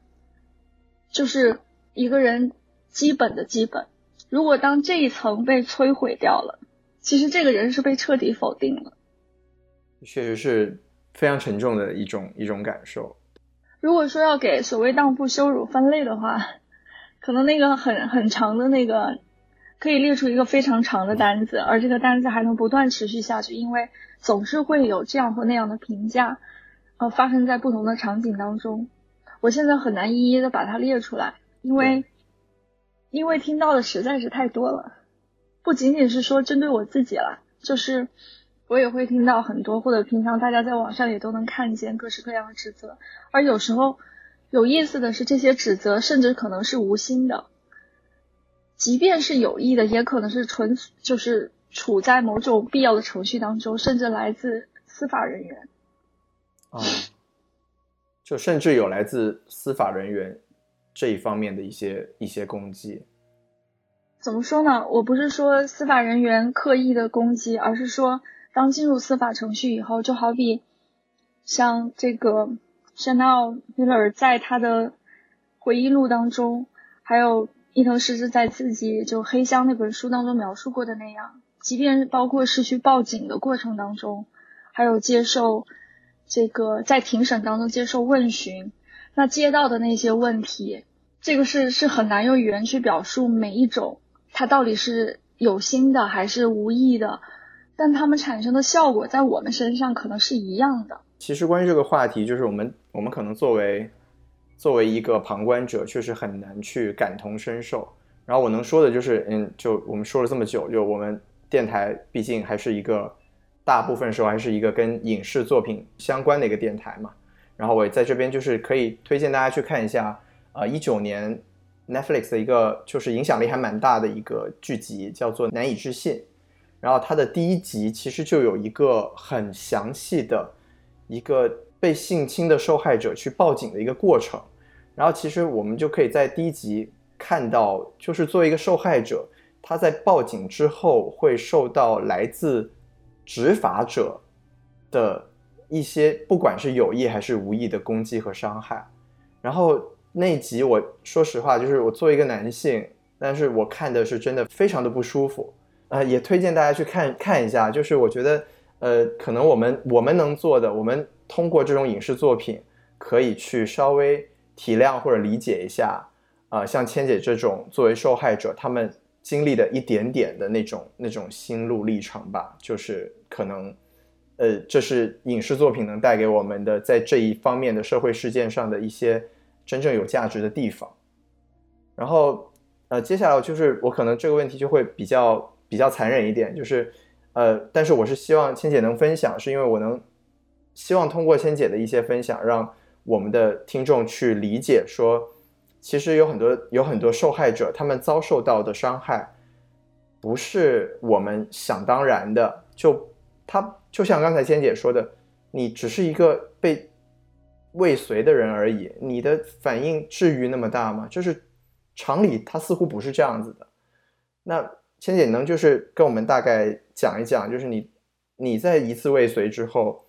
就是一个人基本的基本。如果当这一层被摧毁掉了，其实这个人是被彻底否定了。确实是非常沉重的一种一种感受。如果说要给所谓荡妇羞辱分类的话，可能那个很很长的那个可以列出一个非常长的单子，而这个单子还能不断持续下去，因为总是会有这样或那样的评价，呃，发生在不同的场景当中。我现在很难一一的把它列出来，因为。因为听到的实在是太多了，不仅仅是说针对我自己了，就是我也会听到很多，或者平常大家在网上也都能看见各式各样的指责。而有时候有意思的是，这些指责甚至可能是无心的，即便是有意的，也可能是纯就是处在某种必要的程序当中，甚至来自司法人员。啊，就甚至有来自司法人员。这一方面的一些一些攻击，怎么说呢？我不是说司法人员刻意的攻击，而是说当进入司法程序以后，就好比像这个 Chanel Miller 在他的回忆录当中，还有伊藤诗织在自己就黑箱那本书当中描述过的那样，即便包括是去报警的过程当中，还有接受这个在庭审当中接受问询。那接到的那些问题，这个是是很难用语言去表述每一种，它到底是有心的还是无意的，但它们产生的效果在我们身上可能是一样的。其实关于这个话题，就是我们我们可能作为作为一个旁观者，确实很难去感同身受。然后我能说的就是，嗯，就我们说了这么久，就我们电台毕竟还是一个大部分时候还是一个跟影视作品相关的一个电台嘛。然后我在这边就是可以推荐大家去看一下，呃，一九年 Netflix 的一个就是影响力还蛮大的一个剧集，叫做《难以置信》。然后它的第一集其实就有一个很详细的一个被性侵的受害者去报警的一个过程。然后其实我们就可以在第一集看到，就是作为一个受害者，他在报警之后会受到来自执法者的一些，不管是有意还是无意的攻击和伤害。然后那集我说实话，就是我作为一个男性，但是我看的是真的非常的不舒服。呃，也推荐大家去看看一下。就是我觉得，呃，可能我们我们能做的，我们通过这种影视作品，可以去稍微体谅或者理解一下，啊，像千姐这种作为受害者，他们经历的一点点的那种那种心路历程吧。就是可能，呃，这是影视作品能带给我们的，在这一方面的社会事件上的一些真正有价值的地方。然后，呃，接下来就是我可能这个问题就会比较。比较残忍一点，就是，呃，但是我是希望千姐能分享，是因为我能希望通过千姐的一些分享，让我们的听众去理解，说其实有很多有很多受害者，他们遭受到的伤害不是我们想当然的，就他就像刚才千姐说的，你只是一个被未遂的人而已，你的反应至于那么大吗？就是常理，他似乎不是这样子的，那。千姐能就是跟我们大概讲一讲，就是你你在一次未遂之后，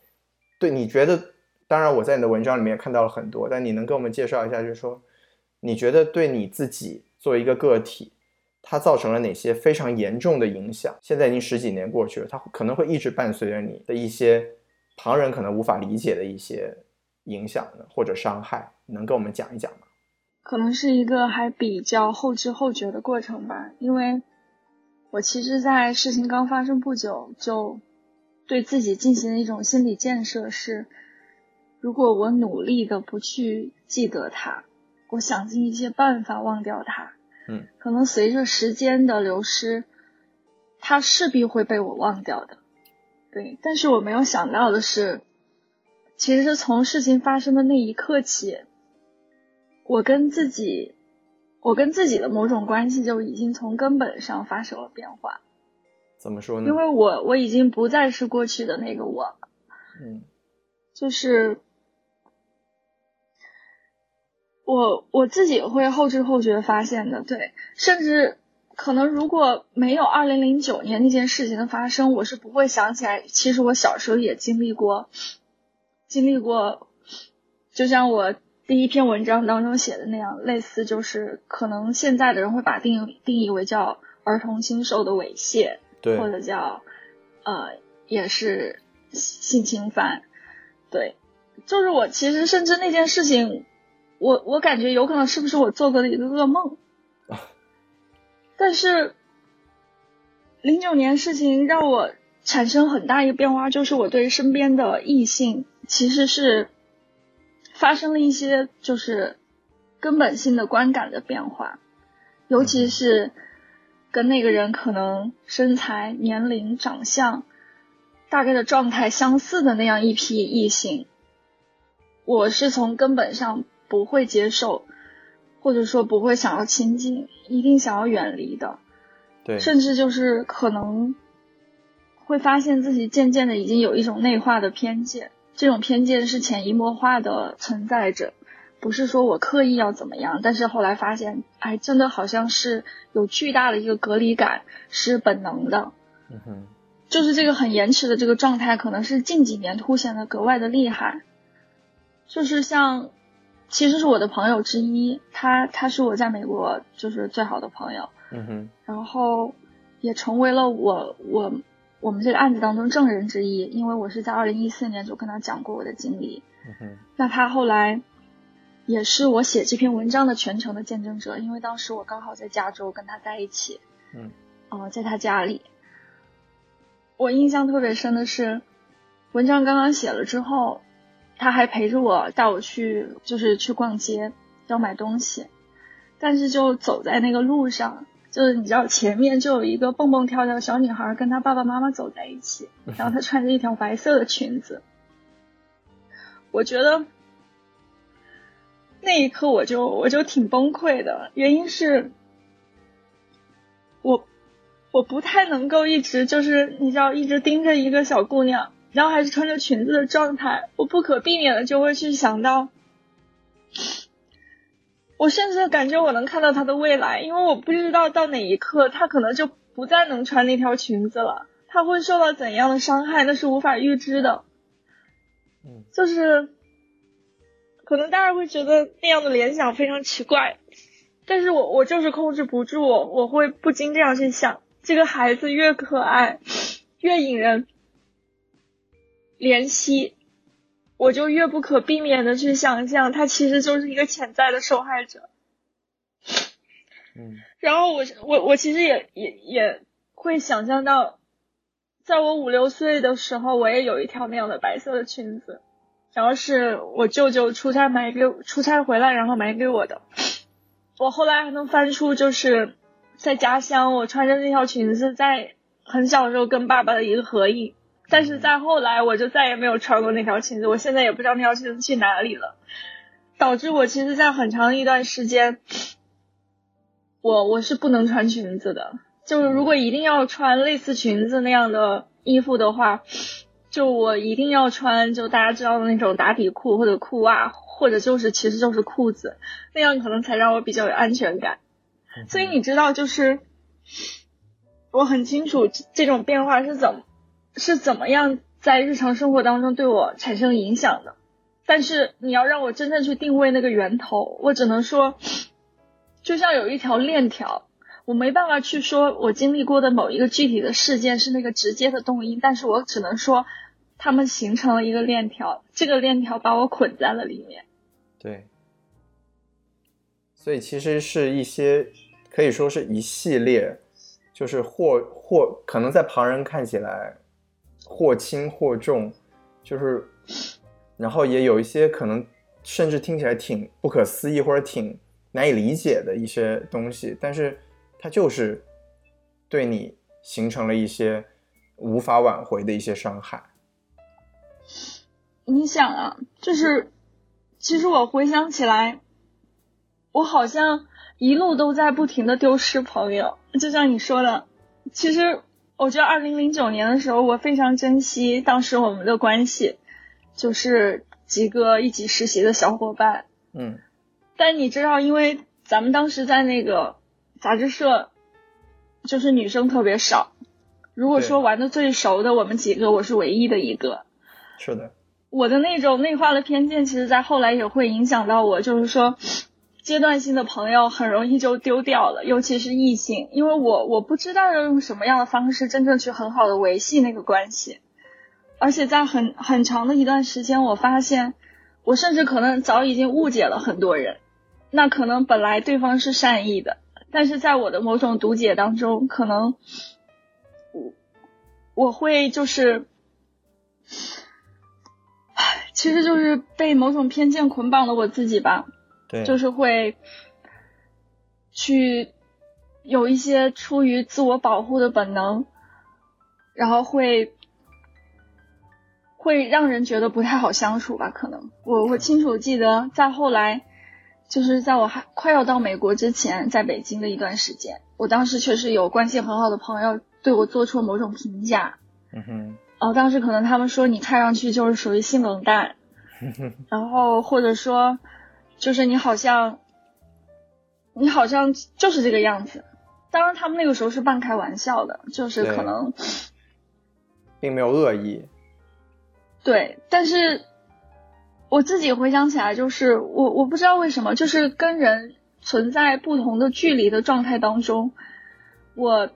对你觉得，当然我在你的文章里面也看到了很多，但你能跟我们介绍一下，就是说你觉得对你自己作为一个个体，它造成了哪些非常严重的影响？现在已经十几年过去了，它可能会一直伴随着你的一些旁人可能无法理解的一些影响呢，或者伤害，能跟我们讲一讲吗？可能是一个还比较后知后觉的过程吧，因为。我其实，在事情刚发生不久，就对自己进行了一种心理建设：是，如果我努力的不去记得它，我想尽一切办法忘掉它，嗯，可能随着时间的流失，它势必会被我忘掉的。对，但是我没有想到的是，其实从事情发生的那一刻起，我跟自己。我跟自己的某种关系就已经从根本上发生了变化，怎么说呢？因为我我已经不再是过去的那个我，嗯，就是我我自己会后知后觉发现的，对，甚至可能如果没有二零零九年那件事情的发生，我是不会想起来，其实我小时候也经历过，经历过，就像我。第一篇文章当中写的那样，类似就是可能现在的人会把定定义为叫儿童性受的猥亵，对，或者叫呃也是性侵犯，对，就是我其实甚至那件事情，我我感觉有可能是不是我做过的一个噩梦，但是零九年事情让我产生很大一个变化，就是我对身边的异性其实是。发生了一些就是根本性的观感的变化，尤其是跟那个人可能身材、年龄、长相大概的状态相似的那样一批异性，我是从根本上不会接受，或者说不会想要亲近，一定想要远离的。对，甚至就是可能会发现自己渐渐的已经有一种内化的偏见。这种偏见是潜移默化的存在着，不是说我刻意要怎么样，但是后来发现，哎，真的好像是有巨大的一个隔离感，是本能的。嗯哼，就是这个很延迟的这个状态，可能是近几年凸显的格外的厉害。就是像，其实是我的朋友之一，他他是我在美国就是最好的朋友。嗯哼，然后也成为了我我。我们这个案子当中证人之一，因为我是在二零一四年就跟他讲过我的经历。嗯哼那他后来也是我写这篇文章的全程的见证者，因为当时我刚好在加州跟他在一起。嗯，哦，在他家里，我印象特别深的是，文章刚刚写了之后，他还陪着我带我去，就是去逛街要买东西，但是就走在那个路上。就是你知道，前面就有一个蹦蹦跳跳的小女孩跟她爸爸妈妈走在一起，然后她穿着一条白色的裙子。我觉得那一刻我就我就挺崩溃的，原因是，我我不太能够一直就是你知道一直盯着一个小姑娘，然后还是穿着裙子的状态，我不可避免的就会去想到。我甚至感觉我能看到他的未来，因为我不知道到哪一刻他可能就不再能穿那条裙子了，他会受到怎样的伤害，那是无法预知的。嗯，就是可能大家会觉得那样的联想非常奇怪，但是我我就是控制不住，我会不禁这样去想：这个孩子越可爱，越引人怜惜。我就越不可避免的去想象，他其实就是一个潜在的受害者。嗯，然后我我我其实也也也会想象到，在我五六岁的时候，我也有一条那样的白色的裙子，然后是我舅舅出差买给出差回来，然后买给我的。我后来还能翻出，就是在家乡我穿着那条裙子，在很小时候跟爸爸的一个合影。但是再后来，我就再也没有穿过那条裙子。我现在也不知道那条裙子去哪里了，导致我其实，在很长一段时间，我我是不能穿裙子的。就是如果一定要穿类似裙子那样的衣服的话，就我一定要穿就大家知道的那种打底裤或者裤袜，或者就是其实就是裤子，那样可能才让我比较有安全感。所以你知道，就是我很清楚这种变化是怎么。是怎么样在日常生活当中对我产生影响的？但是你要让我真正去定位那个源头，我只能说，就像有一条链条，我没办法去说我经历过的某一个具体的事件是那个直接的动因，但是我只能说，他们形成了一个链条，这个链条把我捆在了里面。对，所以其实是一些可以说是一系列，就是或或可能在旁人看起来。或轻或重，就是，然后也有一些可能，甚至听起来挺不可思议或者挺难以理解的一些东西，但是它就是对你形成了一些无法挽回的一些伤害。你想啊，就是其实我回想起来，我好像一路都在不停的丢失朋友，就像你说的，其实。我觉得二零零九年的时候，我非常珍惜当时我们的关系，就是几个一起实习的小伙伴。嗯。但你知道，因为咱们当时在那个杂志社，就是女生特别少。如果说玩的最熟的我们几个，我是唯一的一个。是的。我的那种内化的偏见，其实在后来也会影响到我，就是说。阶段性的朋友很容易就丢掉了，尤其是异性，因为我我不知道要用什么样的方式真正去很好的维系那个关系，而且在很很长的一段时间，我发现我甚至可能早已经误解了很多人，那可能本来对方是善意的，但是在我的某种读解当中，可能我我会就是，其实就是被某种偏见捆绑了我自己吧。就是会去有一些出于自我保护的本能，然后会会让人觉得不太好相处吧？可能我我清楚记得，在后来，就是在我还快要到美国之前，在北京的一段时间，我当时确实有关系很好的朋友对我做出了某种评价。嗯哼。哦，当时可能他们说你看上去就是属于性冷淡，然后或者说。就是你好像，你好像就是这个样子。当然，他们那个时候是半开玩笑的，就是可能，并没有恶意。对，但是我自己回想起来，就是我我不知道为什么，就是跟人存在不同的距离的状态当中，我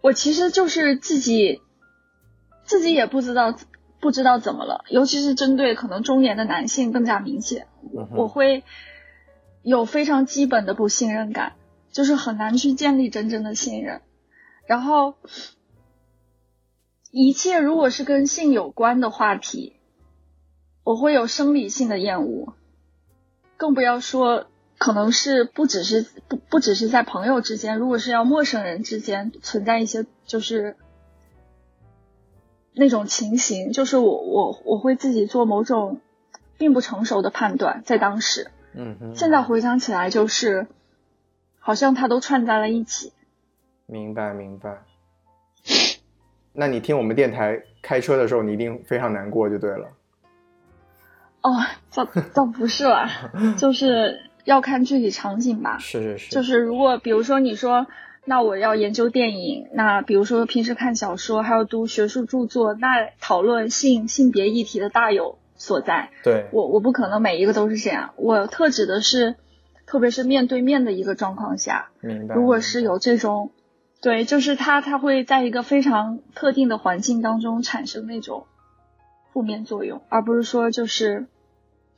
我其实就是自己自己也不知道。不知道怎么了，尤其是针对可能中年的男性更加明显。我会有非常基本的不信任感，就是很难去建立真正的信任。然后，一切如果是跟性有关的话题，我会有生理性的厌恶，更不要说可能是不只是不不只是在朋友之间，如果是要陌生人之间存在一些就是。那种情形，就是我我我会自己做某种并不成熟的判断，在当时，嗯哼，现在回想起来，就是好像它都串在了一起。明白明白。那你听我们电台开车的时候，你一定非常难过，就对了。哦，倒倒不是啦，就是要看具体场景吧。是是是，就是如果比如说你说，那我要研究电影，那比如说平时看小说，还有读学术著作，那讨论性性别议题的大有所在。对我我不可能每一个都是这样，我特指的是，特别是面对面的一个状况下，明白。如果是有这种，对，就是他他会在一个非常特定的环境当中产生那种负面作用，而不是说就是，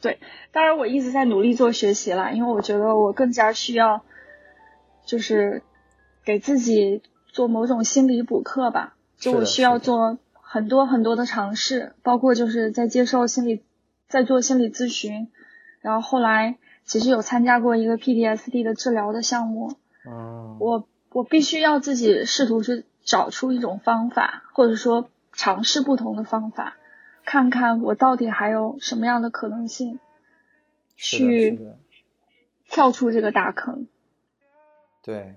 对，当然我一直在努力做学习啦，因为我觉得我更加需要，就是给自己做某种心理补课吧，就我需要做很多很多的尝试，包括就是在接受心理，在做心理咨询，然后后来其实有参加过一个 PTSD 的治疗的项目，嗯，我我必须要自己试图去找出一种方法，或者说尝试不同的方法，看看我到底还有什么样的可能性去。跳出这个大坑。对，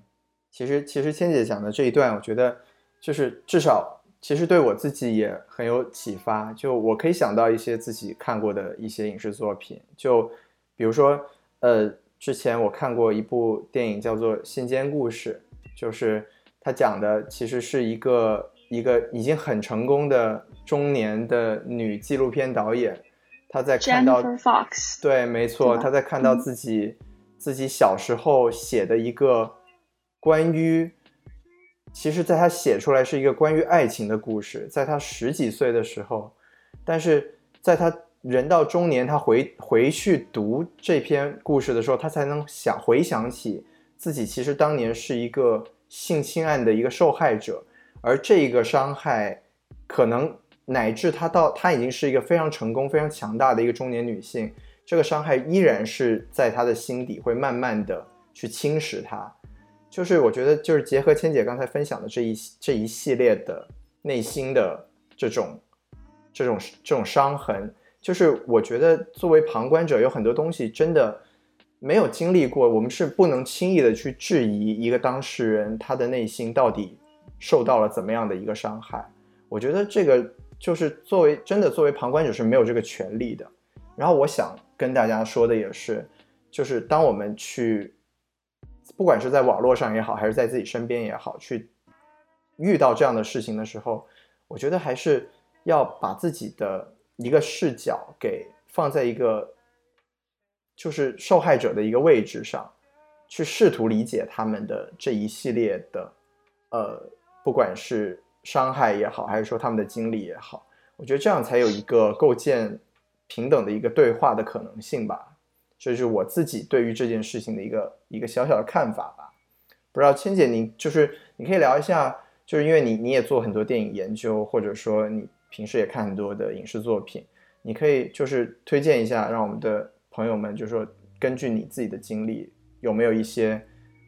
其实其实千姐讲的这一段，我觉得就是至少其实对我自己也很有启发。就我可以想到一些自己看过的一些影视作品，就比如说呃，之前我看过一部电影叫做《信间故事》，就是它讲的其实是一个一个已经很成功的中年的女纪录片导演，她在看到对，没错，对吧他在看到嗯自己、自己小时候写的一个关于，其实在他写出来是一个关于爱情的故事，在他十几岁的时候，但是在他人到中年，他回回去读这篇故事的时候，他才能想回想起自己其实当年是一个性侵案的一个受害者，而这一个伤害可能乃至他到他已经是一个非常成功、非常强大的一个中年女性，这个伤害依然是在他的心底会慢慢的去侵蚀他。就是我觉得，就是结合千姐刚才分享的这一这一系列的内心的这种这种这种伤痕，就是我觉得作为旁观者，有很多东西真的没有经历过，我们是不能轻易的去质疑一个当事人他的内心到底受到了怎么样的一个伤害。我觉得这个就是作为真的作为旁观者是没有这个权利的。然后我想跟大家说的也是，就是当我们去，不管是在网络上也好，还是在自己身边也好，去遇到这样的事情的时候，我觉得还是要把自己的一个视角给放在一个就是受害者的一个位置上，去试图理解他们的这一系列的，呃，不管是伤害也好，还是说他们的经历也好，我觉得这样才有一个构建平等的一个对话的可能性吧。这是我自己对于这件事情的一个一个小小的看法吧。不知道千姐，你就是你可以聊一下，就是因为你你也做很多电影研究，或者说你平时也看很多的影视作品，你可以就是推荐一下，让我们的朋友们就是说根据你自己的经历，有没有一些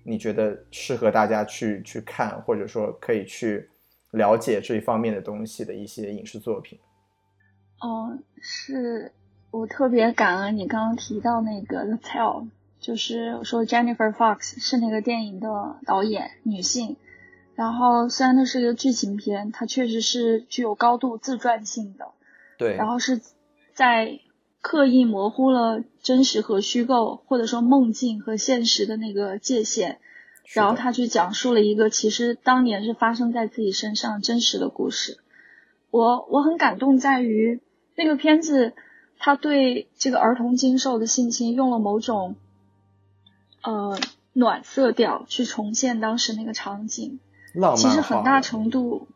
你觉得适合大家去去看，或者说可以去了解这一方面的东西的一些影视作品？哦，是我特别感恩你刚刚提到那个《The Tell》，就是说 Jennifer Fox 是那个电影的导演，女性。然后虽然它是一个剧情片，它确实是具有高度自传性的，对，然后是在刻意模糊了真实和虚构，或者说梦境和现实的那个界限。然后他去讲述了一个其实当年是发生在自己身上真实的故事。我我很感动在于那个片子，他对这个儿童经受的性侵用了某种呃暖色调去重现当时那个场景，浪漫其实很大程度，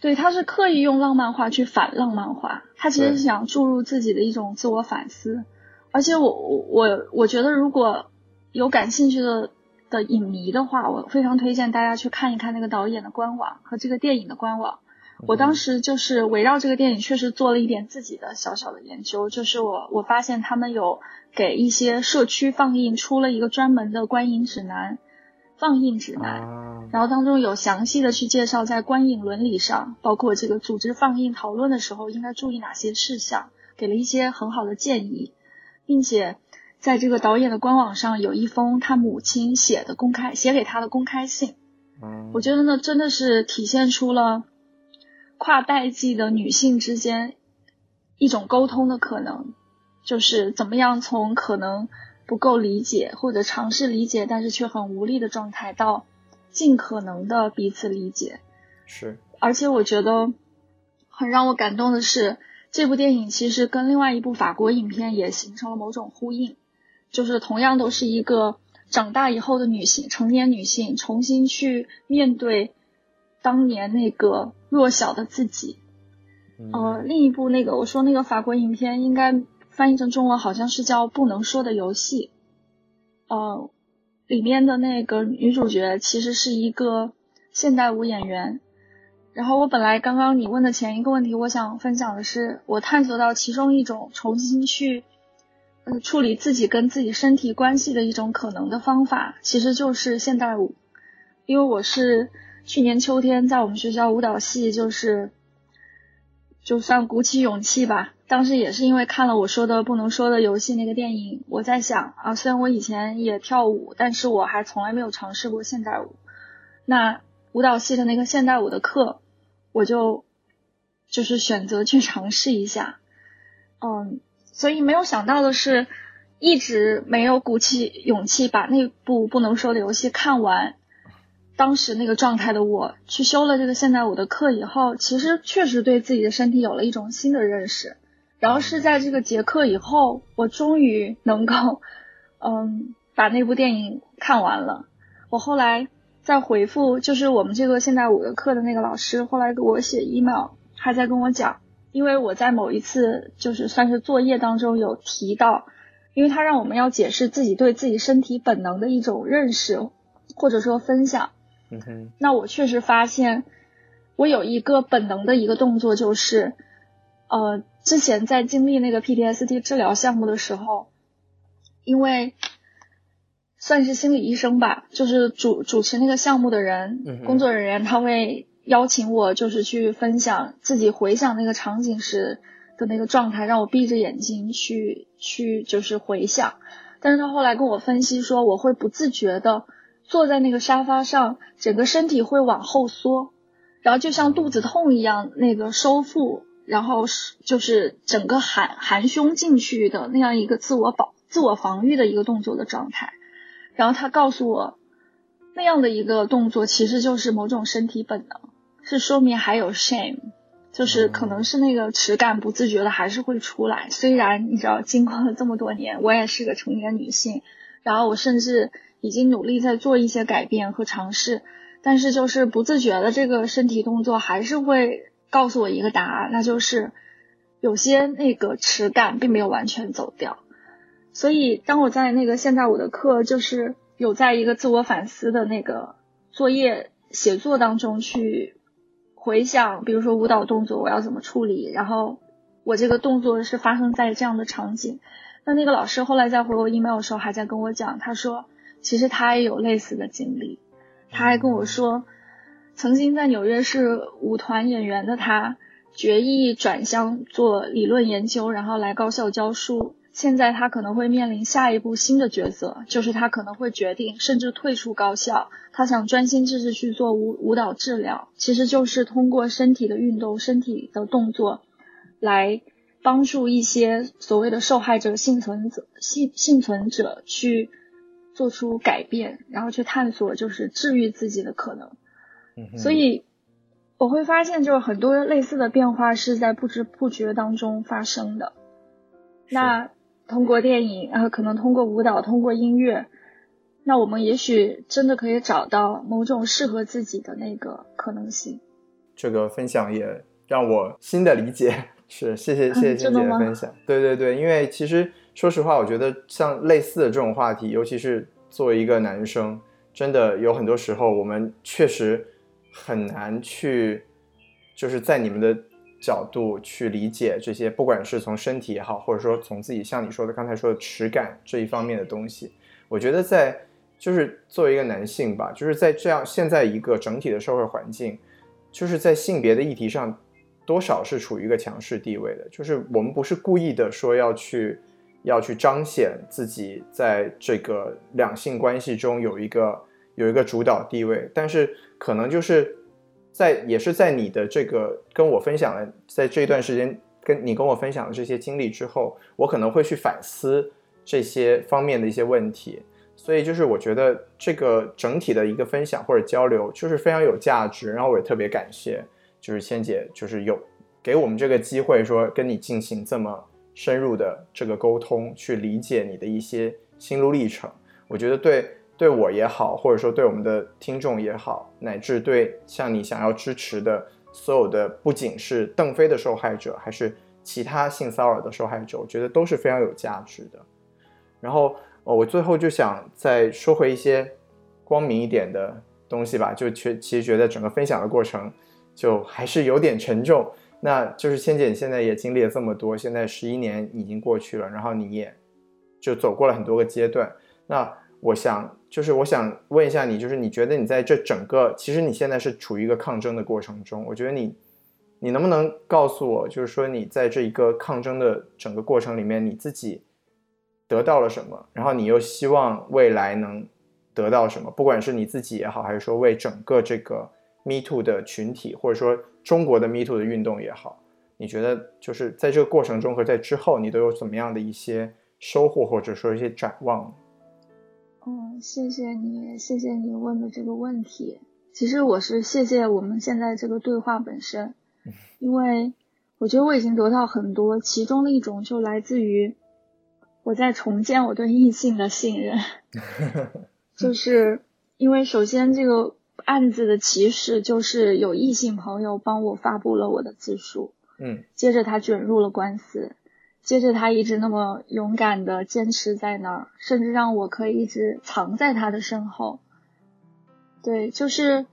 对，他是刻意用浪漫化去反浪漫化，他其实是想注入自己的一种自我反思。而且我我我我觉得如果有感兴趣的的影迷的话，我非常推荐大家去看一看那个导演的官网和这个电影的官网。我当时就是围绕这个电影，确实做了一点自己的小小的研究，就是我我发现他们有给一些社区放映出了一个专门的观影指南，放映指南。啊，然后当中有详细的去介绍在观影伦理上，包括这个组织放映讨论的时候应该注意哪些事项，给了一些很好的建议，并且在这个导演的官网上有一封他母亲写的公开写给他的公开信，嗯。我觉得呢真的是体现出了跨代际的女性之间一种沟通的可能，就是怎么样从可能不够理解或者尝试理解，但是却很无力的状态，到尽可能的彼此理解。是，而且我觉得很让我感动的是，这部电影其实跟另外一部法国影片也形成了某种呼应，就是同样都是一个长大以后的女性，成年女性重新去面对当年那个弱小的自己。呃，另一部那个我说那个法国影片应该翻译成中文好像是叫《不能说的游戏》。呃，里面的那个女主角其实是一个现代舞演员。然后我本来刚刚你问的前一个问题，我想分享的是我探索到其中一种重新去呃处理自己跟自己身体关系的一种可能的方法，其实就是现代舞。因为我是去年秋天在我们学校舞蹈系，就是就算鼓起勇气吧。当时也是因为看了我说的不能说的游戏那个电影，我在想啊，虽然我以前也跳舞，但是我还从来没有尝试过现代舞。那舞蹈系的那个现代舞的课。我就就是选择去尝试一下，嗯，所以没有想到的是，一直没有鼓起勇气把那部不能说的游戏看完。当时那个状态的我，去修了这个现代舞的课以后，其实确实对自己的身体有了一种新的认识。然后是在这个节课以后，我终于能够，嗯，把那部电影看完了。我后来。在回复就是我们这个现代舞的课的那个老师，后来给我写 email，还在跟我讲，因为我在某一次就是算是作业当中有提到，因为他让我们要解释自己对自己身体本能的一种认识，或者说分享。嗯哼。那我确实发现，我有一个本能的一个动作，就是呃，之前在经历那个 PTSD 治疗项目的时候，因为。算是心理医生吧，就是主主持那个项目的人，工作人员他会邀请我，就是去分享自己回想那个场景时的那个状态，让我闭着眼睛去去就是回想。但是他后来跟我分析说，我会不自觉的坐在那个沙发上，整个身体会往后缩，然后就像肚子痛一样，那个收腹，然后是就是整个含含胸进去的那样一个自我保自我防御的一个动作的状态。然后他告诉我，那样的一个动作其实就是某种身体本能，是说明还有 shame，就是可能是那个耻感不自觉的还是会出来。虽然你知道，经过了这么多年，我也是个成年女性，然后我甚至已经努力在做一些改变和尝试，但是就是不自觉的这个身体动作还是会告诉我一个答案，那就是有些那个耻感并没有完全走掉。所以，当我在那个现代舞的课，就是有在一个自我反思的那个作业写作当中去回想，比如说舞蹈动作我要怎么处理，然后我这个动作是发生在这样的场景。那那个老师后来在回我 email 的时候，还在跟我讲，他说其实他也有类似的经历。他还跟我说，曾经在纽约市舞团演员的他，决意转向做理论研究，然后来高校教书。现在他可能会面临下一步新的抉择，就是他可能会决定甚至退出高校，他想专心致志去做舞舞蹈治疗，其实就是通过身体的运动、身体的动作，来帮助一些所谓的受害者幸存者幸幸存者去做出改变，然后去探索就是治愈自己的可能。所以我会发现，就是很多类似的变化是在不知不觉当中发生的。那。通过电影，然后可能通过舞蹈，通过音乐，那我们也许真的可以找到某种适合自己的那个可能性。这个分享也让我新的理解，是谢谢谢谢 欣姐的分享。对对对，因为其实说实话，我觉得像类似的这种话题，尤其是作为一个男生，真的有很多时候我们确实很难去，就是在你们的。角度去理解这些，不管是从身体也好，或者说从自己像你说的刚才说的耻感这一方面的东西，我觉得在就是作为一个男性吧，就是在这样现在一个整体的社会环境，就是在性别的议题上，多少是处于一个强势地位的。就是我们不是故意的说要去要去彰显自己在这个两性关系中有一个有一个主导地位，但是可能就是。在也是在你的这个跟我分享了，在这一段时间跟你跟我分享的这些经历之后，我可能会去反思，这些方面的一些问题。所以就是我觉得这个整体的一个分享或者交流就是非常有价值，然后我也特别感谢，就是千姐就是有给我们这个机会说跟你进行这么深入的这个沟通，去理解你的一些心路历程。我觉得对对我也好，或者说对我们的听众也好，乃至对像你想要支持的所有的，不仅是邓飞的受害者，还是其他性骚扰的受害者，我觉得都是非常有价值的。然后。哦，我最后就想再说回一些光明一点的东西吧。就其其实觉得整个分享的过程就还是有点沉重。那就是千姐你现在也经历了这么多，现在十一年已经过去了，然后你也就走过了很多个阶段。那我想就是我想问一下你，就是你觉得你在这整个其实你现在是处于一个抗争的过程中，我觉得你你能不能告诉我，就是说你在这一个抗争的整个过程里面，你自己。得到了什么，然后你又希望未来能得到什么？不管是你自己也好，还是说为整个这个 Me Too 的群体，或者说中国的 Me Too 的运动也好，你觉得就是在这个过程中和在之后，你都有怎么样的一些收获，或者说一些展望？嗯，谢谢你，谢谢你问的这个问题。其实我是谢谢我们现在这个对话本身，因为我觉得我已经得到很多，其中的一种就来自于。我在重建我对异性的信任，就是因为首先这个案子的起始就是有异性朋友帮我发布了我的自述，嗯，接着他卷入了官司，接着他一直那么勇敢的坚持在那儿，甚至让我可以一直藏在他的身后，对，就是，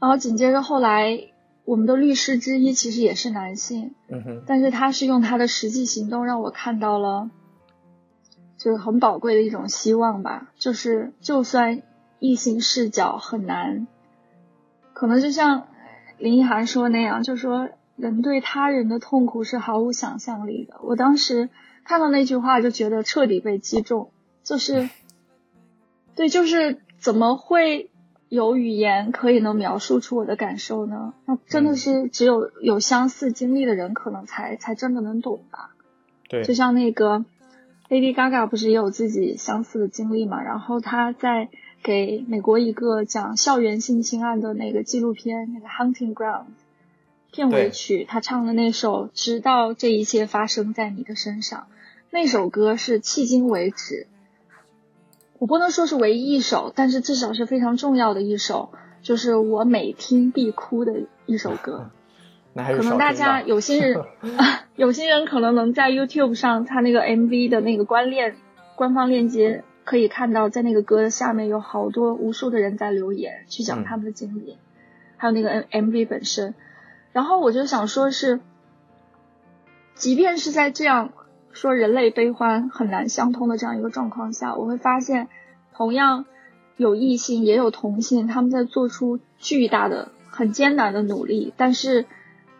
然后紧接着后来我们的律师之一其实也是男性，嗯哼，但是他是用他的实际行动让我看到了。就是很宝贵的一种希望吧，就是就算异性视角很难，可能就像林一涵说那样，就说人对他人的痛苦是毫无想象力的。我当时看到那句话就觉得彻底被击中，就是，对，就是怎么会有语言可以能描述出我的感受呢？那真的是只有有相似经历的人可能才才真的能懂吧？对，就像那个。Lady Gaga 不是也有自己相似的经历嘛？然后她在给美国一个讲校园性侵案的那个纪录片，那个 Hunting Ground 片尾曲，他唱的那首《直到这一切发生在你的身上》，那首歌是迄今为止，我不能说是唯一一首，但是至少是非常重要的一首，就是我每听必哭的一首歌。可能大家 有些人，有些人可能能在 YouTube 上，他那个 MV 的那个关链官方链接可以看到，在那个歌下面有好多无数的人在留言，去讲他们的经历，还有那个 MV 本身。然后我就想说，是，即便是在这样说人类悲欢很难相通的这样一个状况下，我会发现，同样有异性也有同性，他们在做出巨大的、很艰难的努力，但是。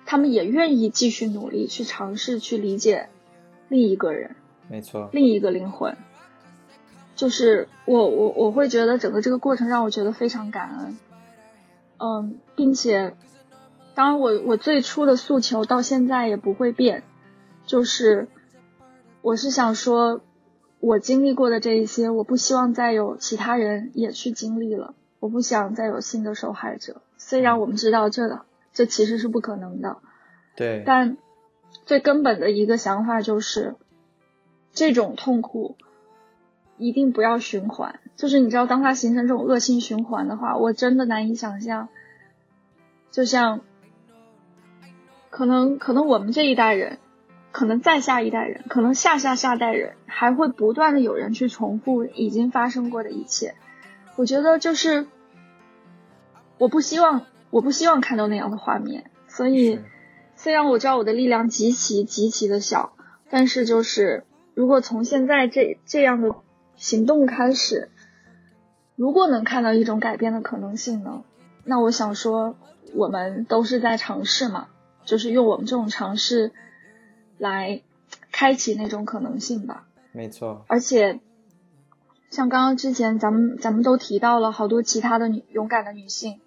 他们也愿意继续努力去尝试去理解另一个人，没错，另一个灵魂。就是我我我会觉得整个这个过程让我觉得非常感恩，嗯，并且，当然我我最初的诉求到现在也不会变，就是我是想说，我经历过的这一些，我不希望再有其他人也去经历了，我不想再有新的受害者。虽然我们知道这。这其实是不可能的，对。但最根本的一个想法就是，这种痛苦一定不要循环。就是你知道，当它形成这种恶性循环的话，我真的难以想象。就像，可能可能我们这一代人，可能再下一代人，可能下下下代人，还会不断的有人去重复已经发生过的一切。我觉得就是，我不希望。我不希望看到那样的画面，所以虽然我知道我的力量极其极其的小，但是就是如果从现在这这样的行动开始，如果能看到一种改变的可能性呢，那我想说我们都是在尝试嘛，就是用我们这种尝试来开启那种可能性吧。没错，而且像刚刚之前咱们咱们都提到了好多其他的女勇敢的女性。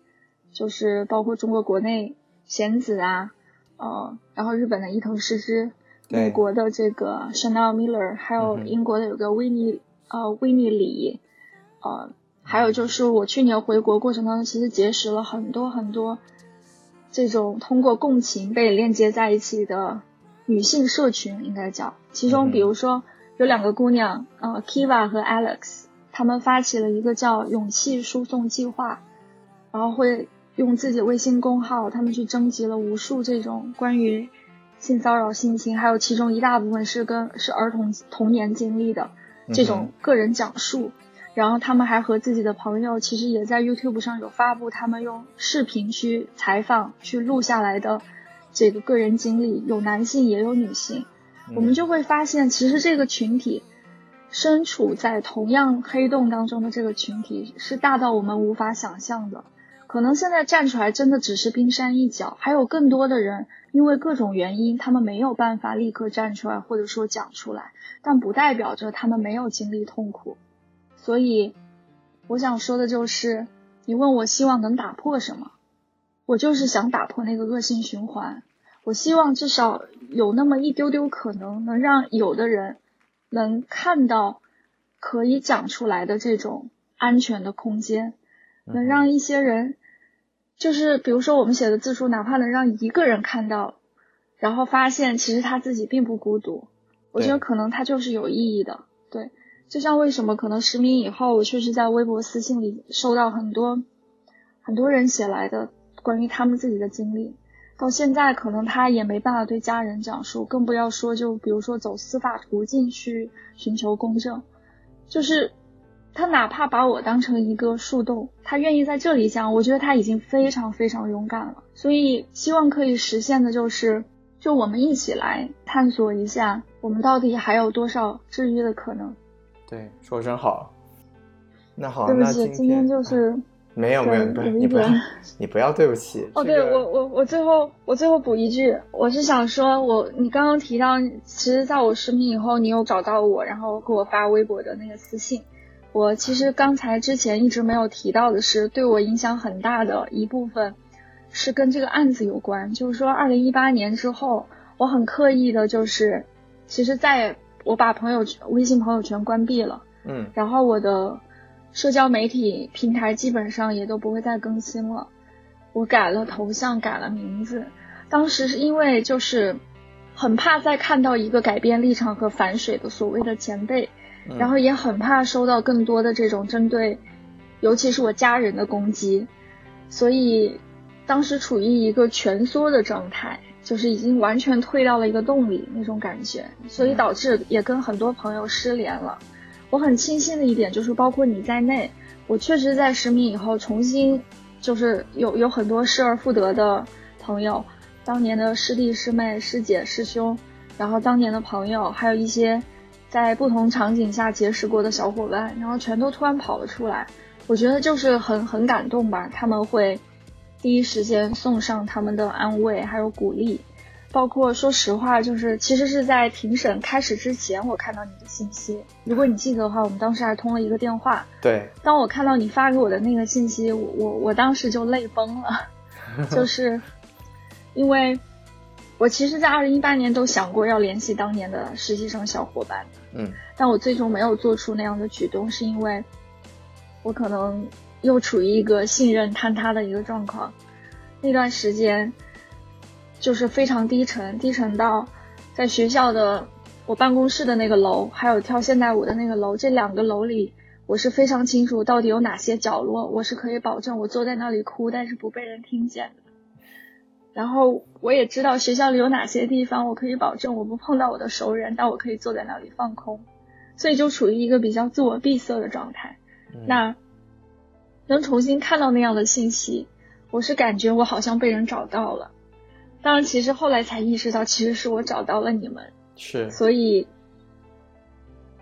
就是包括中国国内贤子啊，呃，然后日本的伊藤诗织，美国的这个 Chanel Miller，还有英国的有个维尼呃维尼里，呃，还有就是我去年回国过程当中，其实结识了很多很多这种通过共情被链接在一起的女性社群，应该叫。其中比如说有两个姑娘，呃，Kiva 和 Alex，她们发起了一个叫“勇气输送计划”，然后会用自己的微信公号，他们去征集了无数这种关于。性骚扰、性侵，还有其中一大部分是跟是儿童童年经历的这种个人讲述，然后他们还和自己的朋友，其实也在 YouTube 上有发布他们用视频去采访、去录下来的这个个人经历，有男性也有女性，我们就会发现，其实这个群体身处在同样黑洞当中的这个群体是大到我们无法想象的。可能现在站出来真的只是冰山一角，还有更多的人因为各种原因，他们没有办法立刻站出来或者说讲出来，但不代表着他们没有经历痛苦。所以，我想说的就是，你问我希望能打破什么，我就是想打破那个恶性循环。我希望至少有那么一丢丢可能，能让有的人能看到可以讲出来的这种安全的空间，能让一些人。就是比如说，我们写的字数，哪怕能让一个人看到，然后发现其实他自己并不孤独，我觉得可能他就是有意义的。对，就像为什么可能实名以后，我确实在微博私信里收到很多很多人写来的关于他们自己的经历，到现在可能他也没办法对家人讲述，更不要说就比如说走司法途径去寻求公正，就是。他哪怕把我当成一个树洞，他愿意在这里讲，我觉得他已经非常非常勇敢了。所以希望可以实现的就是，就我们一起来探索一下，我们到底还有多少治愈的可能。对，说声好。那好，对不起，今天就是没有没有，你不要 你不要对不起。哦，对我我我最后我最后补一句，我是想说，我你刚刚提到，其实在我失明以后，你有找到我，然后给我发微博的那个私信。我其实刚才之前一直没有提到的是，对我影响很大的一部分，是跟这个案子有关。就是说，二零一八年之后，我很刻意的，就是其实在我把朋友圈、微信朋友圈关闭了，嗯，然后我的社交媒体平台基本上也都不会再更新了。我改了头像，改了名字。当时是因为就是很怕再看到一个改变立场和反水的所谓的前辈。然后也很怕收到更多的这种针对，尤其是我家人的攻击，所以当时处于一个蜷缩的状态，就是已经完全退到了一个洞里那种感觉，所以导致也跟很多朋友失联了。我很庆幸的一点就是，包括你在内，我确实在实名以后重新就是有有很多失而复得的朋友，当年的师弟师妹师姐师兄，然后当年的朋友，还有一些。在不同场景下结识过的小伙伴，然后全都突然跑了出来，我觉得就是很很感动吧。他们会第一时间送上他们的安慰还有鼓励，包括说实话，就是其实是在庭审开始之前，我看到你的信息。如果你记得的话，我们当时还通了一个电话。对。当我看到你发给我的那个信息，我我我当时就泪崩了，就是因为。我其实，在二零一八年都想过要联系当年的实习生小伙伴，嗯，但我最终没有做出那样的举动，是因为我可能又处于一个信任坍塌的一个状况。那段时间就是非常低沉，低沉到在学校的我办公室的那个楼，还有跳现代舞的那个楼，这两个楼里，我是非常清楚到底有哪些角落，我是可以保证我坐在那里哭，但是不被人听见的。然后我也知道学校里有哪些地方，我可以保证我不碰到我的熟人，但我可以坐在那里放空，所以就处于一个比较自我闭塞的状态。那能重新看到那样的信息，我是感觉我好像被人找到了。当然，其实后来才意识到，其实是我找到了你们。是。所以，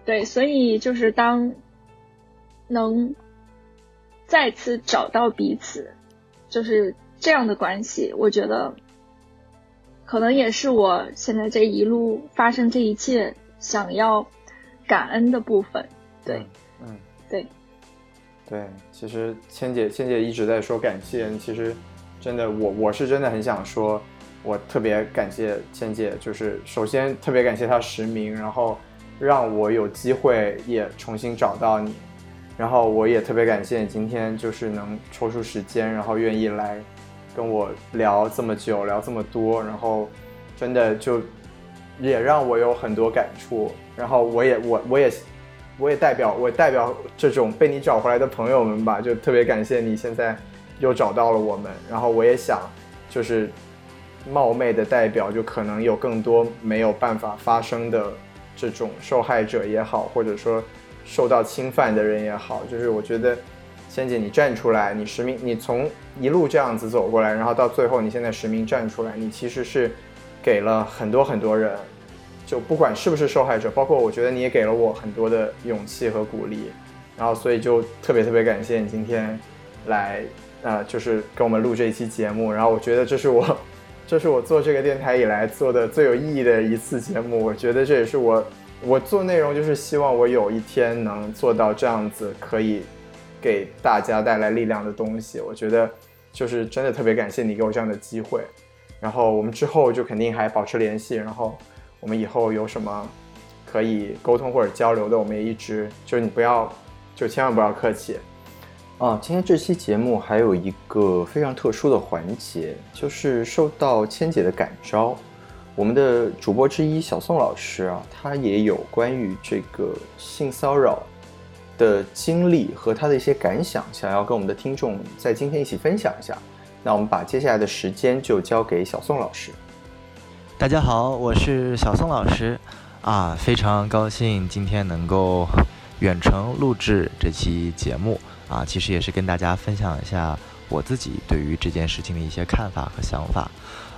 对，所以就是当能再次找到彼此，就是。这样的关系，我觉得可能也是我现在这一路发生这一切想要感恩的部分。对，嗯，对，对。其实千姐，千姐一直在说感谢。其实真的，我我是真的很想说，我特别感谢千姐，就是首先特别感谢她实名，然后让我有机会也重新找到你，然后我也特别感谢你今天就是能抽出时间，然后愿意来跟我聊这么久，聊这么多，然后真的就也让我有很多感触，然后我也我我也我也代表我代表这种被你找回来的朋友们吧，就特别感谢你现在又找到了我们，然后我也想就是。冒昧的代表，就可能有更多没有办法发生的这种受害者也好，或者说受到侵犯的人也好，就是我觉得，仙姐你站出来，你实名，你从一路这样子走过来，然后到最后你现在实名站出来，你其实是给了很多很多人，就不管是不是受害者，包括我觉得你也给了我很多的勇气和鼓励，然后所以就特别特别感谢你今天来，呃，就是跟我们录这一期节目，然后我觉得这是我。这是我做这个电台以来做的最有意义的一次节目，我觉得这也是我，我做内容就是希望我有一天能做到这样子，可以给大家带来力量的东西。我觉得就是真的特别感谢你给我这样的机会，然后我们之后就肯定还保持联系，然后我们以后有什么可以沟通或者交流的，我们也一直就是你不要，就千万不要客气。啊，今天这期节目还有一个非常特殊的环节，就是受到千姐的感召，我们的主播之一小宋老师啊，他也有关于这个性骚扰的经历和他的一些感想，想要跟我们的听众在今天一起分享一下。那我们把接下来的时间就交给小宋老师。大家好，我是小宋老师啊，非常高兴今天能够远程录制这期节目。啊，其实也是跟大家分享一下我自己对于这件事情的一些看法和想法。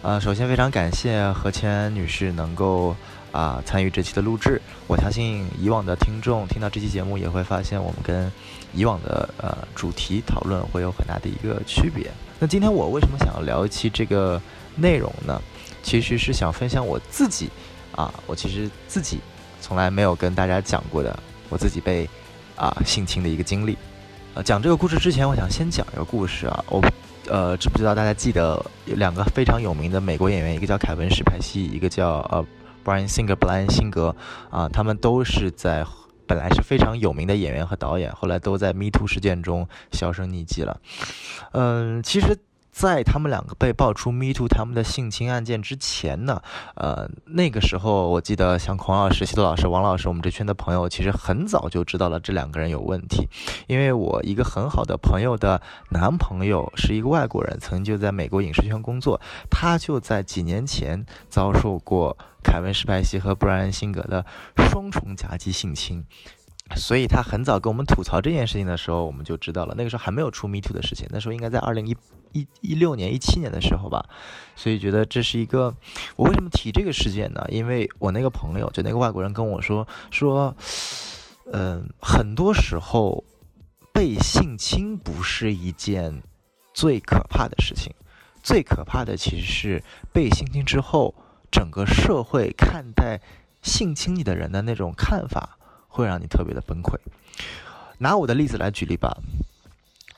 呃，首先非常感谢何谦女士能够啊参与这期的录制。我相信以往的听众听到这期节目也会发现，我们跟以往的呃主题讨论会有很大的一个区别。那今天我为什么想要聊一期这个内容呢？其实是想分享我自己啊，我其实自己从来没有跟大家讲过的我自己被啊性侵的一个经历。呃，讲这个故事之前，我想先讲一个故事啊。我，呃，知不知道大家记得有两个非常有名的美国演员，一个叫凯文史派西，一个叫呃 Brian Singer 布莱恩辛格啊，他们都是在本来是非常有名的演员和导演，后来都在 Me Too 事件中销声匿迹了。嗯，其实。在他们两个被爆出 Me Too 他们的性侵案件之前呢，呃，那个时候我记得像孔老师、西多老师、王老师，我们这圈的朋友其实很早就知道了这两个人有问题，因为我一个很好的朋友的男朋友是一个外国人，曾经就在美国影视圈工作，他就在几年前遭受过凯文·史派西和布莱恩·辛格的双重夹击性侵。所以他很早跟我们吐槽这件事情的时候，我们就知道了。那个时候还没有出 Me Too 的事情，那时候应该在二零一一一六年、一七年的时候吧。所以觉得这是一个，我为什么提这个事件呢？因为我那个朋友，就那个外国人跟我说说，嗯，很多时候被性侵不是一件最可怕的事情，最可怕的其实是被性侵之后，整个社会看待性侵你的人的那种看法。会让你特别的崩溃。拿我的例子来举例吧，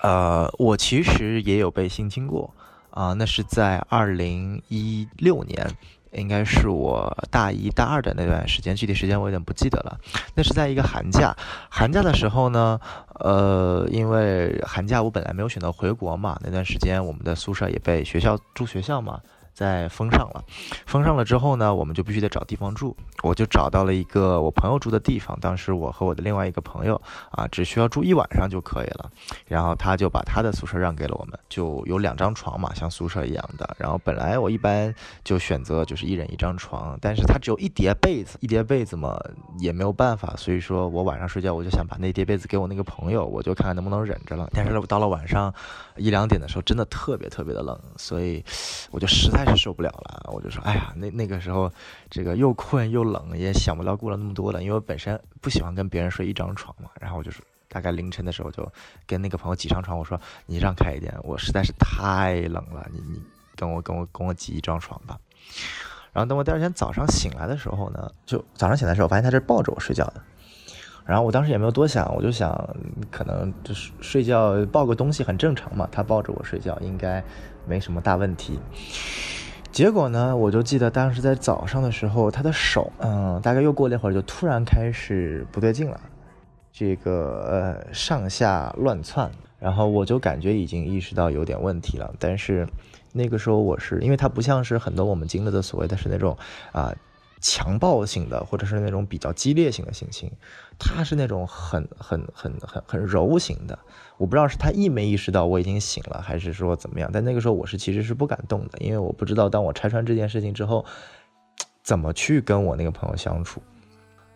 呃，我其实也有被性侵过啊，那是在二零一六年，应该是我大一大二的那段时间，具体时间我有点不记得了。那是在一个寒假，寒假的时候呢，呃，因为寒假我本来没有选择回国嘛，那段时间我们的宿舍也被学校住学校嘛。在封上了，封上了之后呢，我们就必须得找地方住。我就找到了一个我朋友住的地方。当时我和我的另外一个朋友啊，只需要住一晚上就可以了。然后他就把他的宿舍让给了我们，就有两张床嘛，像宿舍一样的。然后本来我一般就选择就是一人一张床，但是他只有一叠被子，一叠被子嘛也没有办法。所以说我晚上睡觉，我就想把那叠被子给我那个朋友，我就看看能不能忍着了。但是到了晚上一两点的时候，真的特别特别的冷，所以我就实在。受不了了，我就说，哎呀，那那个时候，这个又困又冷，也想不了顾了那么多了。因为我本身不喜欢跟别人睡一张床嘛，然后我就是大概凌晨的时候就跟那个朋友挤上床，我说你让开一点，我实在是太冷了，你你跟我跟我跟我挤一张床吧。然后等我第二天早上醒来的时候呢，就早上醒来的时候，发现他是抱着我睡觉的。然后我当时也没有多想，我就想可能就是睡觉抱个东西很正常嘛，他抱着我睡觉应该没什么大问题。结果呢，我就记得当时在早上的时候，他的手，嗯，大概又过了一会儿，就突然开始不对劲了，这个呃上下乱窜，然后我就感觉已经意识到有点问题了。但是那个时候我是因为他不像是很多我们经历的所谓的是那种啊。强暴性的，或者是那种比较激烈性的性侵，他是那种很很很很很柔型的。我不知道是他意没意识到我已经醒了，还是说怎么样。但那个时候我是其实是不敢动的，因为我不知道当我拆穿这件事情之后，怎么去跟我那个朋友相处。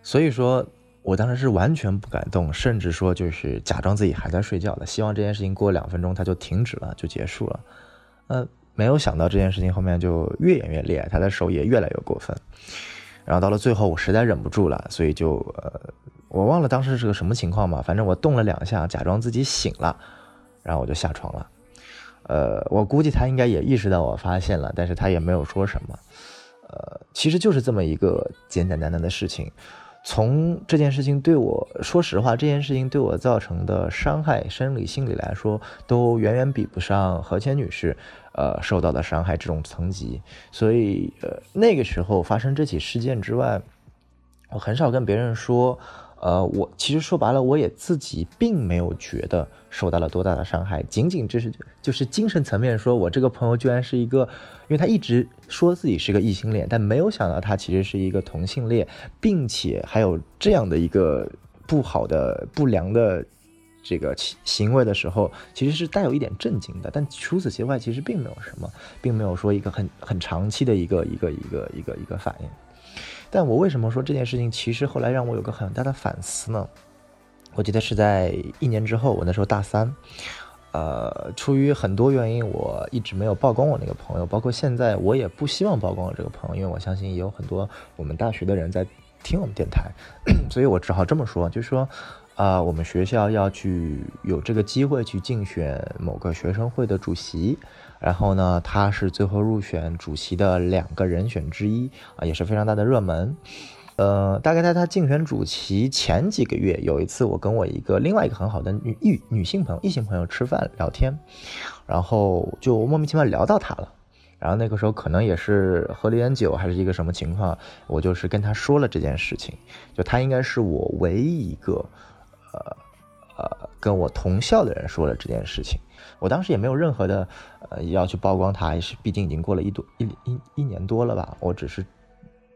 所以说我当时是完全不敢动，甚至说就是假装自己还在睡觉的，希望这件事情过两分钟他就停止了，就结束了。嗯。没有想到这件事情后面就越演越烈，他的手也越来越过分。然后到了最后，我实在忍不住了，所以就呃，我忘了当时是个什么情况嘛，反正我动了两下，假装自己醒了，然后我就下床了。呃，我估计他应该也意识到我发现了，但是他也没有说什么。呃，其实就是这么一个简简单单的事情。从这件事情对我说实话，这件事情对我造成的伤害，生理、心理来说，都远远比不上何谦女士，呃，受到的伤害这种层级。所以，呃，那个时候发生这起事件之外，我很少跟别人说。呃，我其实说白了，我也自己并没有觉得受到了多大的伤害，仅仅就是就是精神层面，说我这个朋友居然是一个，因为他一直说自己是个异性恋，但没有想到他其实是一个同性恋，并且还有这样的一个不好的不良的这个行为的时候，其实是带有一点震惊的。但除此之外，其实并没有什么，并没有说一个很很长期的一个一个一个一个一个反应。但我为什么说这件事情其实后来让我有个很大的反思呢？我记得是在一年之后，我那时候大三，呃，出于很多原因，我一直没有曝光我那个朋友，包括现在我也不希望曝光我这个朋友，因为我相信也有很多我们大学的人在听我们电台，所以我只好这么说，就是说，啊，我们学校要去有这个机会去竞选某个学生会的主席。然后呢，他是最后入选主席的两个人选之一啊，也是非常大的热门。呃，大概在他竞选主席前几个月，有一次我跟我一个另外一个很好的女异女性朋友、异性朋友吃饭聊天，然后就莫名其妙聊到他了。然后那个时候可能也是喝了点酒，还是一个什么情况，我就是跟他说了这件事情。就他应该是我唯一一个，呃呃，跟我同校的人说了这件事情。我当时也没有任何的，呃，要去曝光他，也是毕竟已经过了一多一一一年多了吧。我只是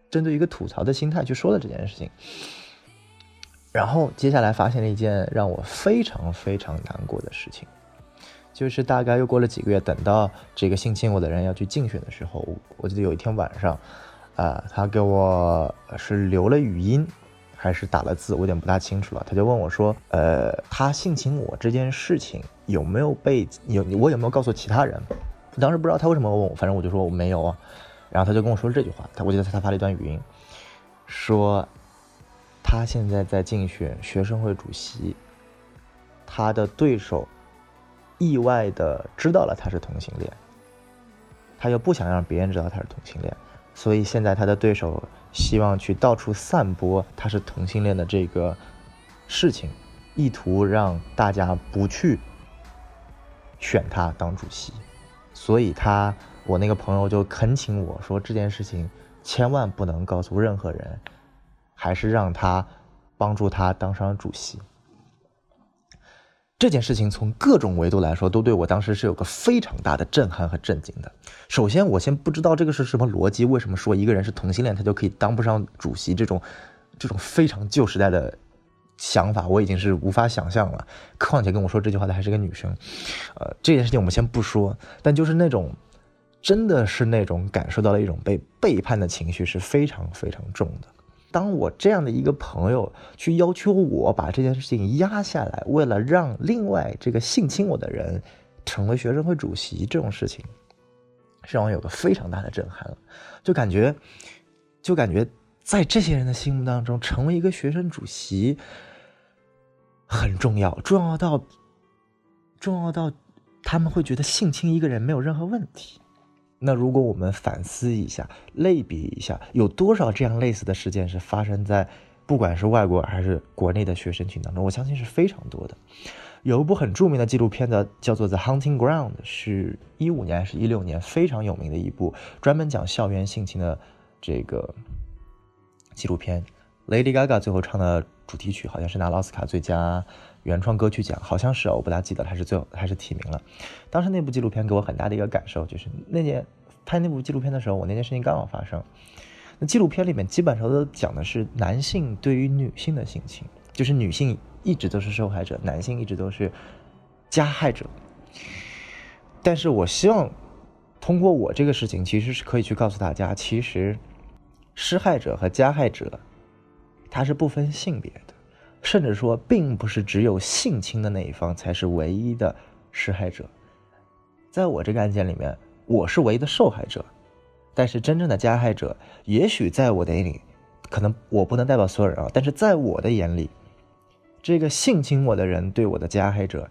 针对一个吐槽的心态去说了这件事情。然后接下来发现了一件让我非常非常难过的事情，就是大概又过了几个月，等到这个性侵我的人要去竞选的时候，我记得有一天晚上，啊，他给我是留了语音。还是打了字，我有点不大清楚了。他就问我说：“呃，他性侵我这件事情有没有被有我有没有告诉其他人？”当时不知道他为什么问我，反正我就说我没有啊。然后他就跟我说了这句话，他我记得他发了一段语音，说他现在在竞选学生会主席，他的对手意外的知道了他是同性恋，他又不想让别人知道他是同性恋。所以现在他的对手希望去到处散播他是同性恋的这个事情，意图让大家不去选他当主席。所以他我那个朋友就恳请我说这件事情千万不能告诉任何人，还是让他帮助他当上主席。这件事情从各种维度来说，都对我当时是有个非常大的震撼和震惊的。首先，我先不知道这个是什么逻辑，为什么说一个人是同性恋，他就可以当不上主席？这种，这种非常旧时代的想法，我已经是无法想象了。况且跟我说这句话的还是个女生，呃，这件事情我们先不说，但就是那种，真的是那种感受到了一种被背叛的情绪是非常非常重的。当我这样的一个朋友去要求我把这件事情压下来，为了让另外这个性侵我的人成为学生会主席，这种事情，让我有个非常大的震撼了。就感觉，就感觉在这些人的心目当中，成为一个学生主席很重要，重要到重要到他们会觉得性侵一个人没有任何问题。那如果我们反思一下，类比一下，有多少这样类似的事件是发生在，不管是外国还是国内的学生群当中？我相信是非常多的。有一部很著名的纪录片的，叫做《The Hunting Ground》，是一五年还是一六年非常有名的一部专门讲校园性侵的这个纪录片。Lady Gaga 最后唱的主题曲好像是拿了奥斯卡最佳原创歌曲奖，好像是，我不大记得还是最后还是提名了。当时那部纪录片给我很大的一个感受，就是那年拍那部纪录片的时候，我那件事情刚好发生。那纪录片里面基本上都讲的是男性对于女性的性侵，就是女性一直都是受害者，男性一直都是加害者。但是我希望通过我这个事情，其实是可以去告诉大家，其实施害者和加害者。他是不分性别，甚至说，并不是只有性侵的那一方才是唯一的施害者。在我这个案件里面，我是唯一的受害者，但是真正的加害者，也许在我的眼里，可能我不能代表所有人啊，但是在我的眼里，这个性侵我的人对我的加害者，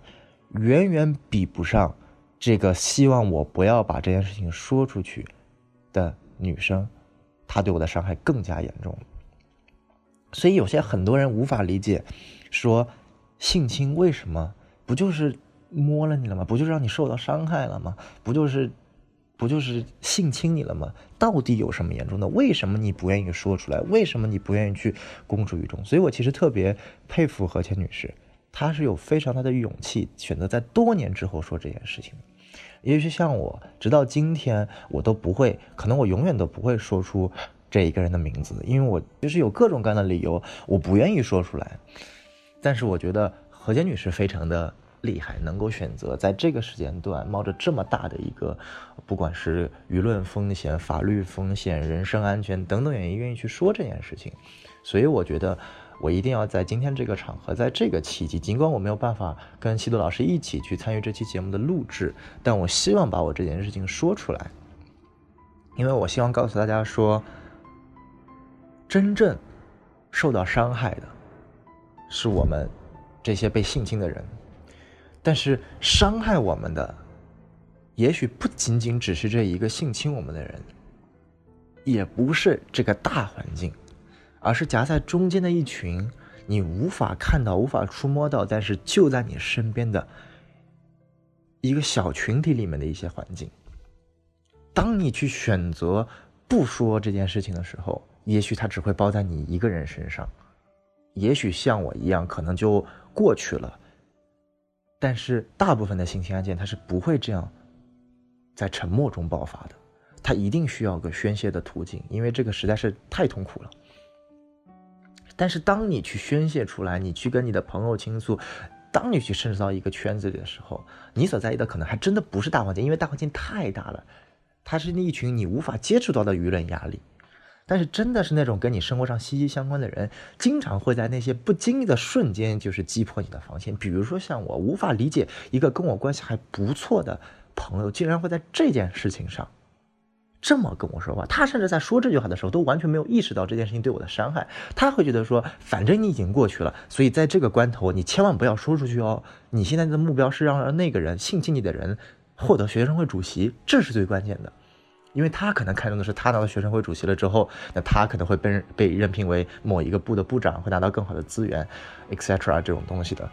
远远比不上这个希望我不要把这件事情说出去的女生，她对我的伤害更加严重。所以有些很多人无法理解，说性侵为什么不就是摸了你了吗？不就是让你受到伤害了吗？不就是不就是性侵你了吗？到底有什么严重的？为什么你不愿意说出来？为什么你不愿意去公诸于众？所以我其实特别佩服何倩女士，她是有非常大的勇气，选择在多年之后说这件事情。也许像我，直到今天我都不会，可能我永远都不会说出。这一个人的名字，因为我就是有各种各样的理由，我不愿意说出来。但是我觉得何洁女士非常的厉害，能够选择在这个时间段冒着这么大的一个，不管是舆论风险、法律风险、人身安全等等原因，愿意去说这件事情。所以我觉得我一定要在今天这个场合，在这个契机，尽管我没有办法跟西多老师一起去参与这期节目的录制，但我希望把我这件事情说出来，因为我希望告诉大家说。真正受到伤害的，是我们这些被性侵的人，但是伤害我们的，也许不仅仅只是这一个性侵我们的人，也不是这个大环境，而是夹在中间的一群你无法看到、无法触摸到，但是就在你身边的一个小群体里面的一些环境。当你去选择不说这件事情的时候，也许他只会包在你一个人身上，也许像我一样，可能就过去了。但是大部分的性侵案件，它是不会这样在沉默中爆发的，它一定需要个宣泄的途径，因为这个实在是太痛苦了。但是当你去宣泄出来，你去跟你的朋友倾诉，当你去甚至到一个圈子里的时候，你所在意的可能还真的不是大环境，因为大环境太大了，它是那一群你无法接触到的舆论压力。但是真的是那种跟你生活上息息相关的人，经常会在那些不经意的瞬间，就是击破你的防线。比如说像我，无法理解一个跟我关系还不错的朋友，竟然会在这件事情上这么跟我说话。他甚至在说这句话的时候，都完全没有意识到这件事情对我的伤害。他会觉得说，反正你已经过去了，所以在这个关头，你千万不要说出去哦。你现在的目标是让那个人性侵你的人获得学生会主席，这是最关键的。因为他可能看中的是他拿到学生会主席了之后，那他可能会被被任聘为某一个部的部长，会拿到更好的资源，etc. 这种东西的，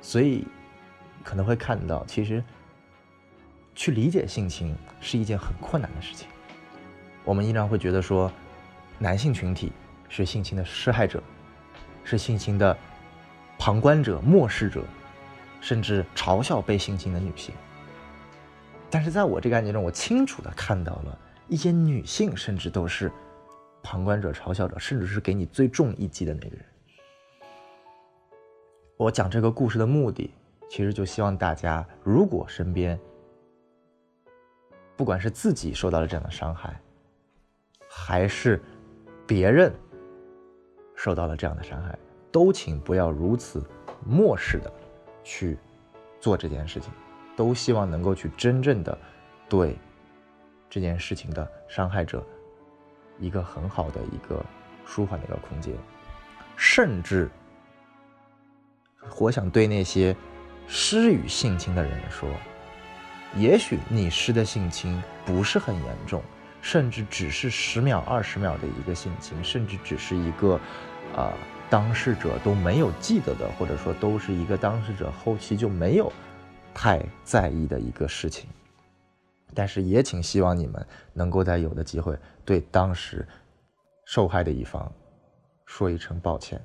所以可能会看到，其实去理解性侵是一件很困难的事情。我们依然会觉得说，男性群体是性侵的施害者，是性侵的旁观者、漠视者，甚至嘲笑被性侵的女性。但是在我这个案件中，我清楚的看到了一些女性，甚至都是旁观者、嘲笑者，甚至是给你最重一击的那个人。我讲这个故事的目的，其实就希望大家，如果身边不管是自己受到了这样的伤害，还是别人受到了这样的伤害，都请不要如此漠视的去做这件事情。都希望能够去真正的对这件事情的伤害者一个很好的一个舒缓的一个空间，甚至我想对那些施与性侵的人说，也许你施的性侵不是很严重，甚至只是十秒、二十秒的一个性侵，甚至只是一个啊当事者都没有记得的，或者说都是一个当事者后期就没有太在意的一个事情。但是也请希望你们能够在有的机会对当时受害的一方说一声抱歉，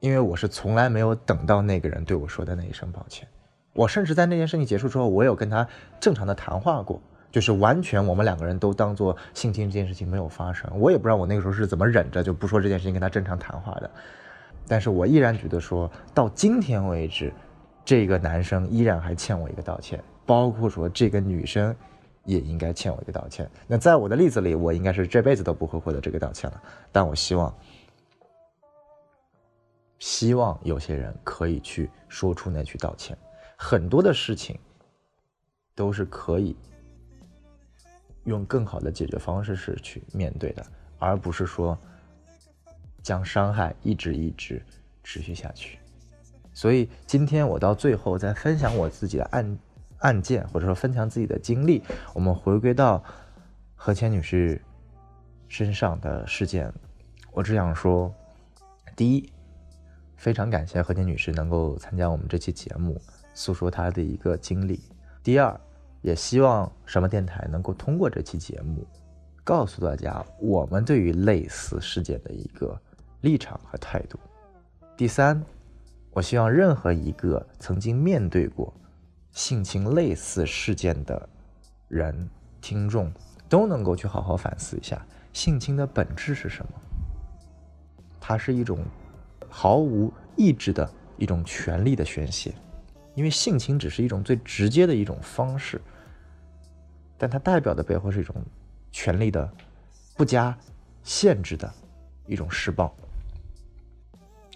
因为我是从来没有等到那个人对我说的那一声抱歉。我甚至在那件事情结束之后，我有跟他正常的谈话过，就是完全我们两个人都当做性侵这件事情没有发生。我也不知道我那个时候是怎么忍着就不说这件事情跟他正常谈话的，但是我依然觉得说到今天为止，这个男生依然还欠我一个道歉，包括说这个女生也应该欠我一个道歉。那在我的例子里，我应该是这辈子都不会获得这个道歉了，但我希望，希望有些人可以去说出那句道歉。很多的事情都是可以用更好的解决方式是去面对的，而不是说将伤害一直一直持续下去。所以今天我到最后再分享我自己的案案件，或者说分享自己的经历，我们回归到何谦女士身上的事件，我只想说：第一，非常感谢何谦女士能够参加我们这期节目。诉说她的一个经历。第二，也希望什么电台能够通过这期节目，告诉大家我们对于类似事件的一个立场和态度。第三，我希望任何一个曾经面对过性侵类似事件的人、听众，都能够去好好反思一下性侵的本质是什么。它是一种毫无意志的一种权力的宣泄。因为性侵只是一种最直接的一种方式，但它代表的背后是一种权力的不加限制的一种施暴。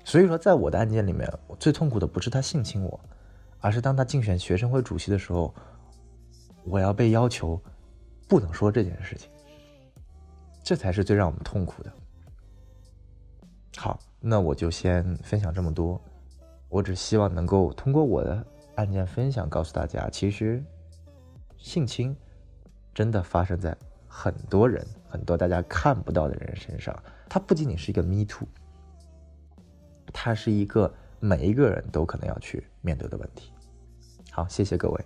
所以说，在我的案件里面，我最痛苦的不是他性侵我，而是当他竞选学生会主席的时候，我要被要求不能说这件事情，这才是最让我们痛苦的。好，那我就先分享这么多。我只希望能够通过我的案件分享，告诉大家，其实性侵真的发生在很多人、很多大家看不到的人身上。它不仅仅是一个 me too，它是一个每一个人都可能要去面对的问题。好，谢谢各位。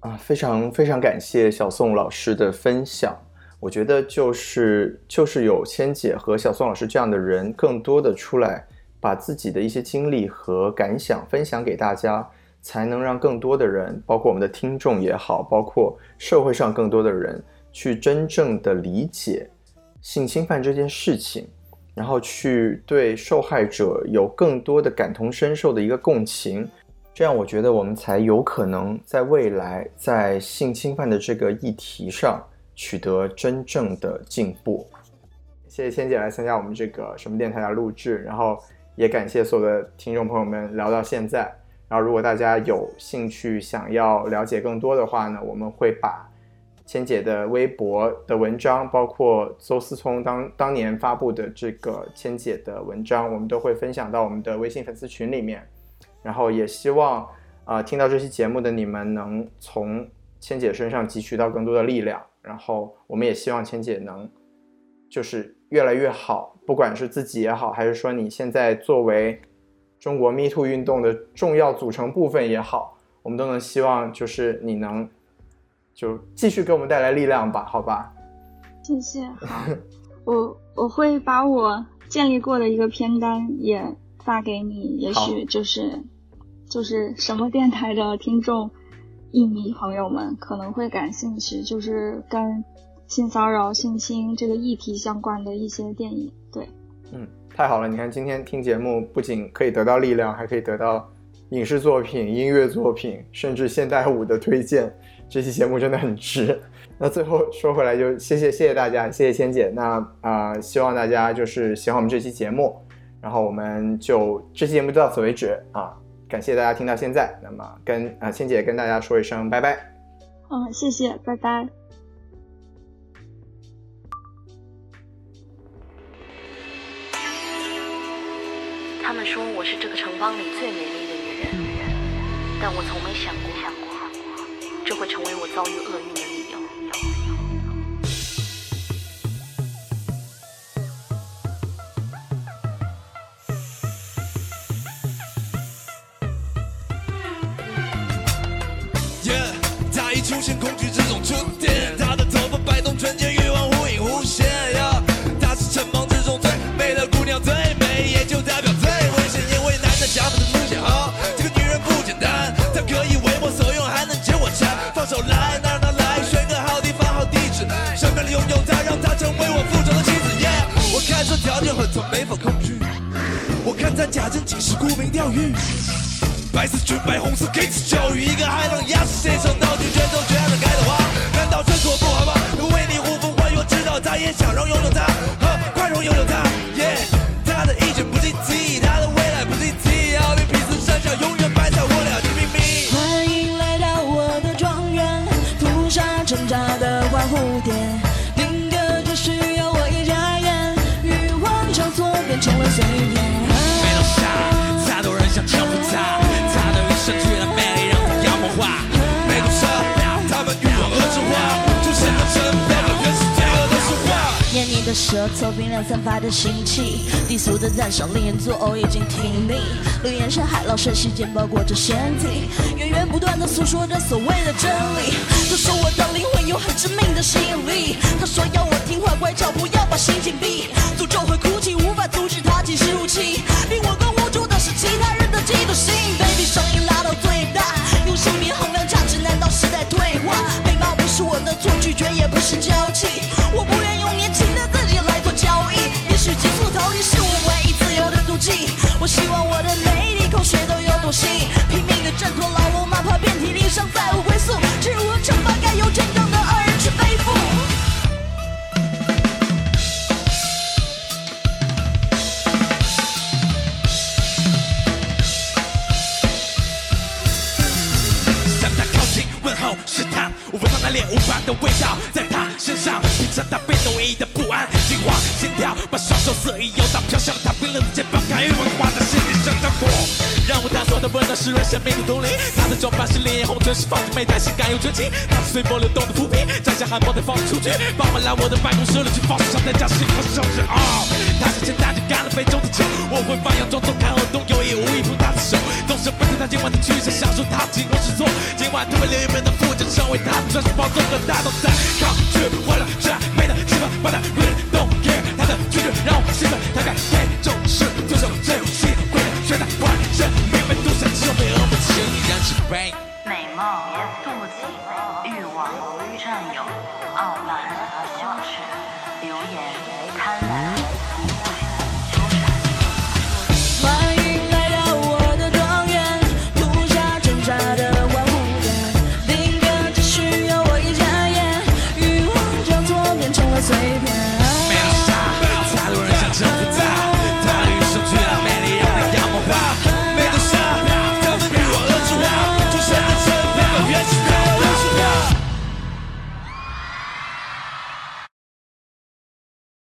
啊，非常非常感谢小宋老师的分享。我觉得就是就是有千姐和小宋老师这样的人，更多的出来。把自己的一些经历和感想分享给大家，才能让更多的人，包括我们的听众也好，包括社会上更多的人，去真正的理解性侵犯这件事情，然后去对受害者有更多的感同身受的一个共情，这样我觉得我们才有可能在未来在性侵犯的这个议题上取得真正的进步。谢谢千姐来参加我们这个什么电台的录制，然后。也感谢所有的听众朋友们聊到现在。然后，如果大家有兴趣想要了解更多的话呢，我们会把千姐的微博的文章，包括邹思聪当当年发布的这个千姐的文章，我们都会分享到我们的微信粉丝群里面。然后，也希望啊，听到这期节目的你们能从千姐身上汲取到更多的力量。然后，我们也希望千姐能就是越来越好。不管是自己也好，还是说你现在作为中国 Me Too 运动的重要组成部分也好，我们都能希望就是你能就继续给我们带来力量吧，好吧？谢谢。好，我我会把我建立过的一个片单也发给你，也许就是就是什么电台的听众、影迷朋友们可能会感兴趣，就是跟。性骚扰、性侵这个议题相关的一些电影，对，嗯，太好了！你看今天听节目，不仅可以得到力量，还可以得到影视作品、音乐作品，甚至现代舞的推荐。这期节目真的很值。那最后说回来，就谢谢谢谢大家，谢谢千姐。那啊，希望大家就是喜欢我们这期节目，然后我们就这期节目就到此为止啊！感谢大家听到现在，那么跟啊千姐跟大家说一声拜拜。嗯，谢谢，拜拜。他们说我是这个城邦里最美丽的女人，但我从没想过，这会成为我遭遇厄运的出现恐惧之中触电。她的头发摆动，纯洁欲望忽隐忽现。她是城邦之中最美的姑娘，最美也就代表最危险。因为男的下巴的出现，啊，这个女人不简单，她可以为我所用，还能接我缠。放手来，哪哪来，选个好地方好地址，身边的拥有她，让她成为我复仇的妻子。耶我看这条件很差，没法抗拒。我看他假正经是沽名钓誉。白色裙摆，红色给子教育，一个海浪压死谁手道具，的舌头，冰凉散发的腥气，低俗的赞赏令人作呕，已经听腻。流言山海老神息间包裹着身体，源源不断的诉说着所谓的真理。他说我的灵魂有很致命的吸引力，他说要我听话乖巧，不要把心紧闭。诅咒会哭泣，无法阻止他继续入侵。令我更无助的是其他人的嫉妒心。湿润生命的动力。他的装扮是烈焰红唇，是放着美态，性感又纯情。他是随波流动的浮萍，摘下汗毛再放出去，傍晚来我的办公室里去放上代价，幸福收拾。哦，他是前大就干了杯中的酒，我会发扬种种看后动，有意无意扶他的手，总是不知他今晚的去向，享受他进攻之作。今晚特别留一本的副证，成为他的专属宝座，和他都在抗拒，为了这美的气氛，把他 really don't care。他的拒绝让我兴奋，他敢恶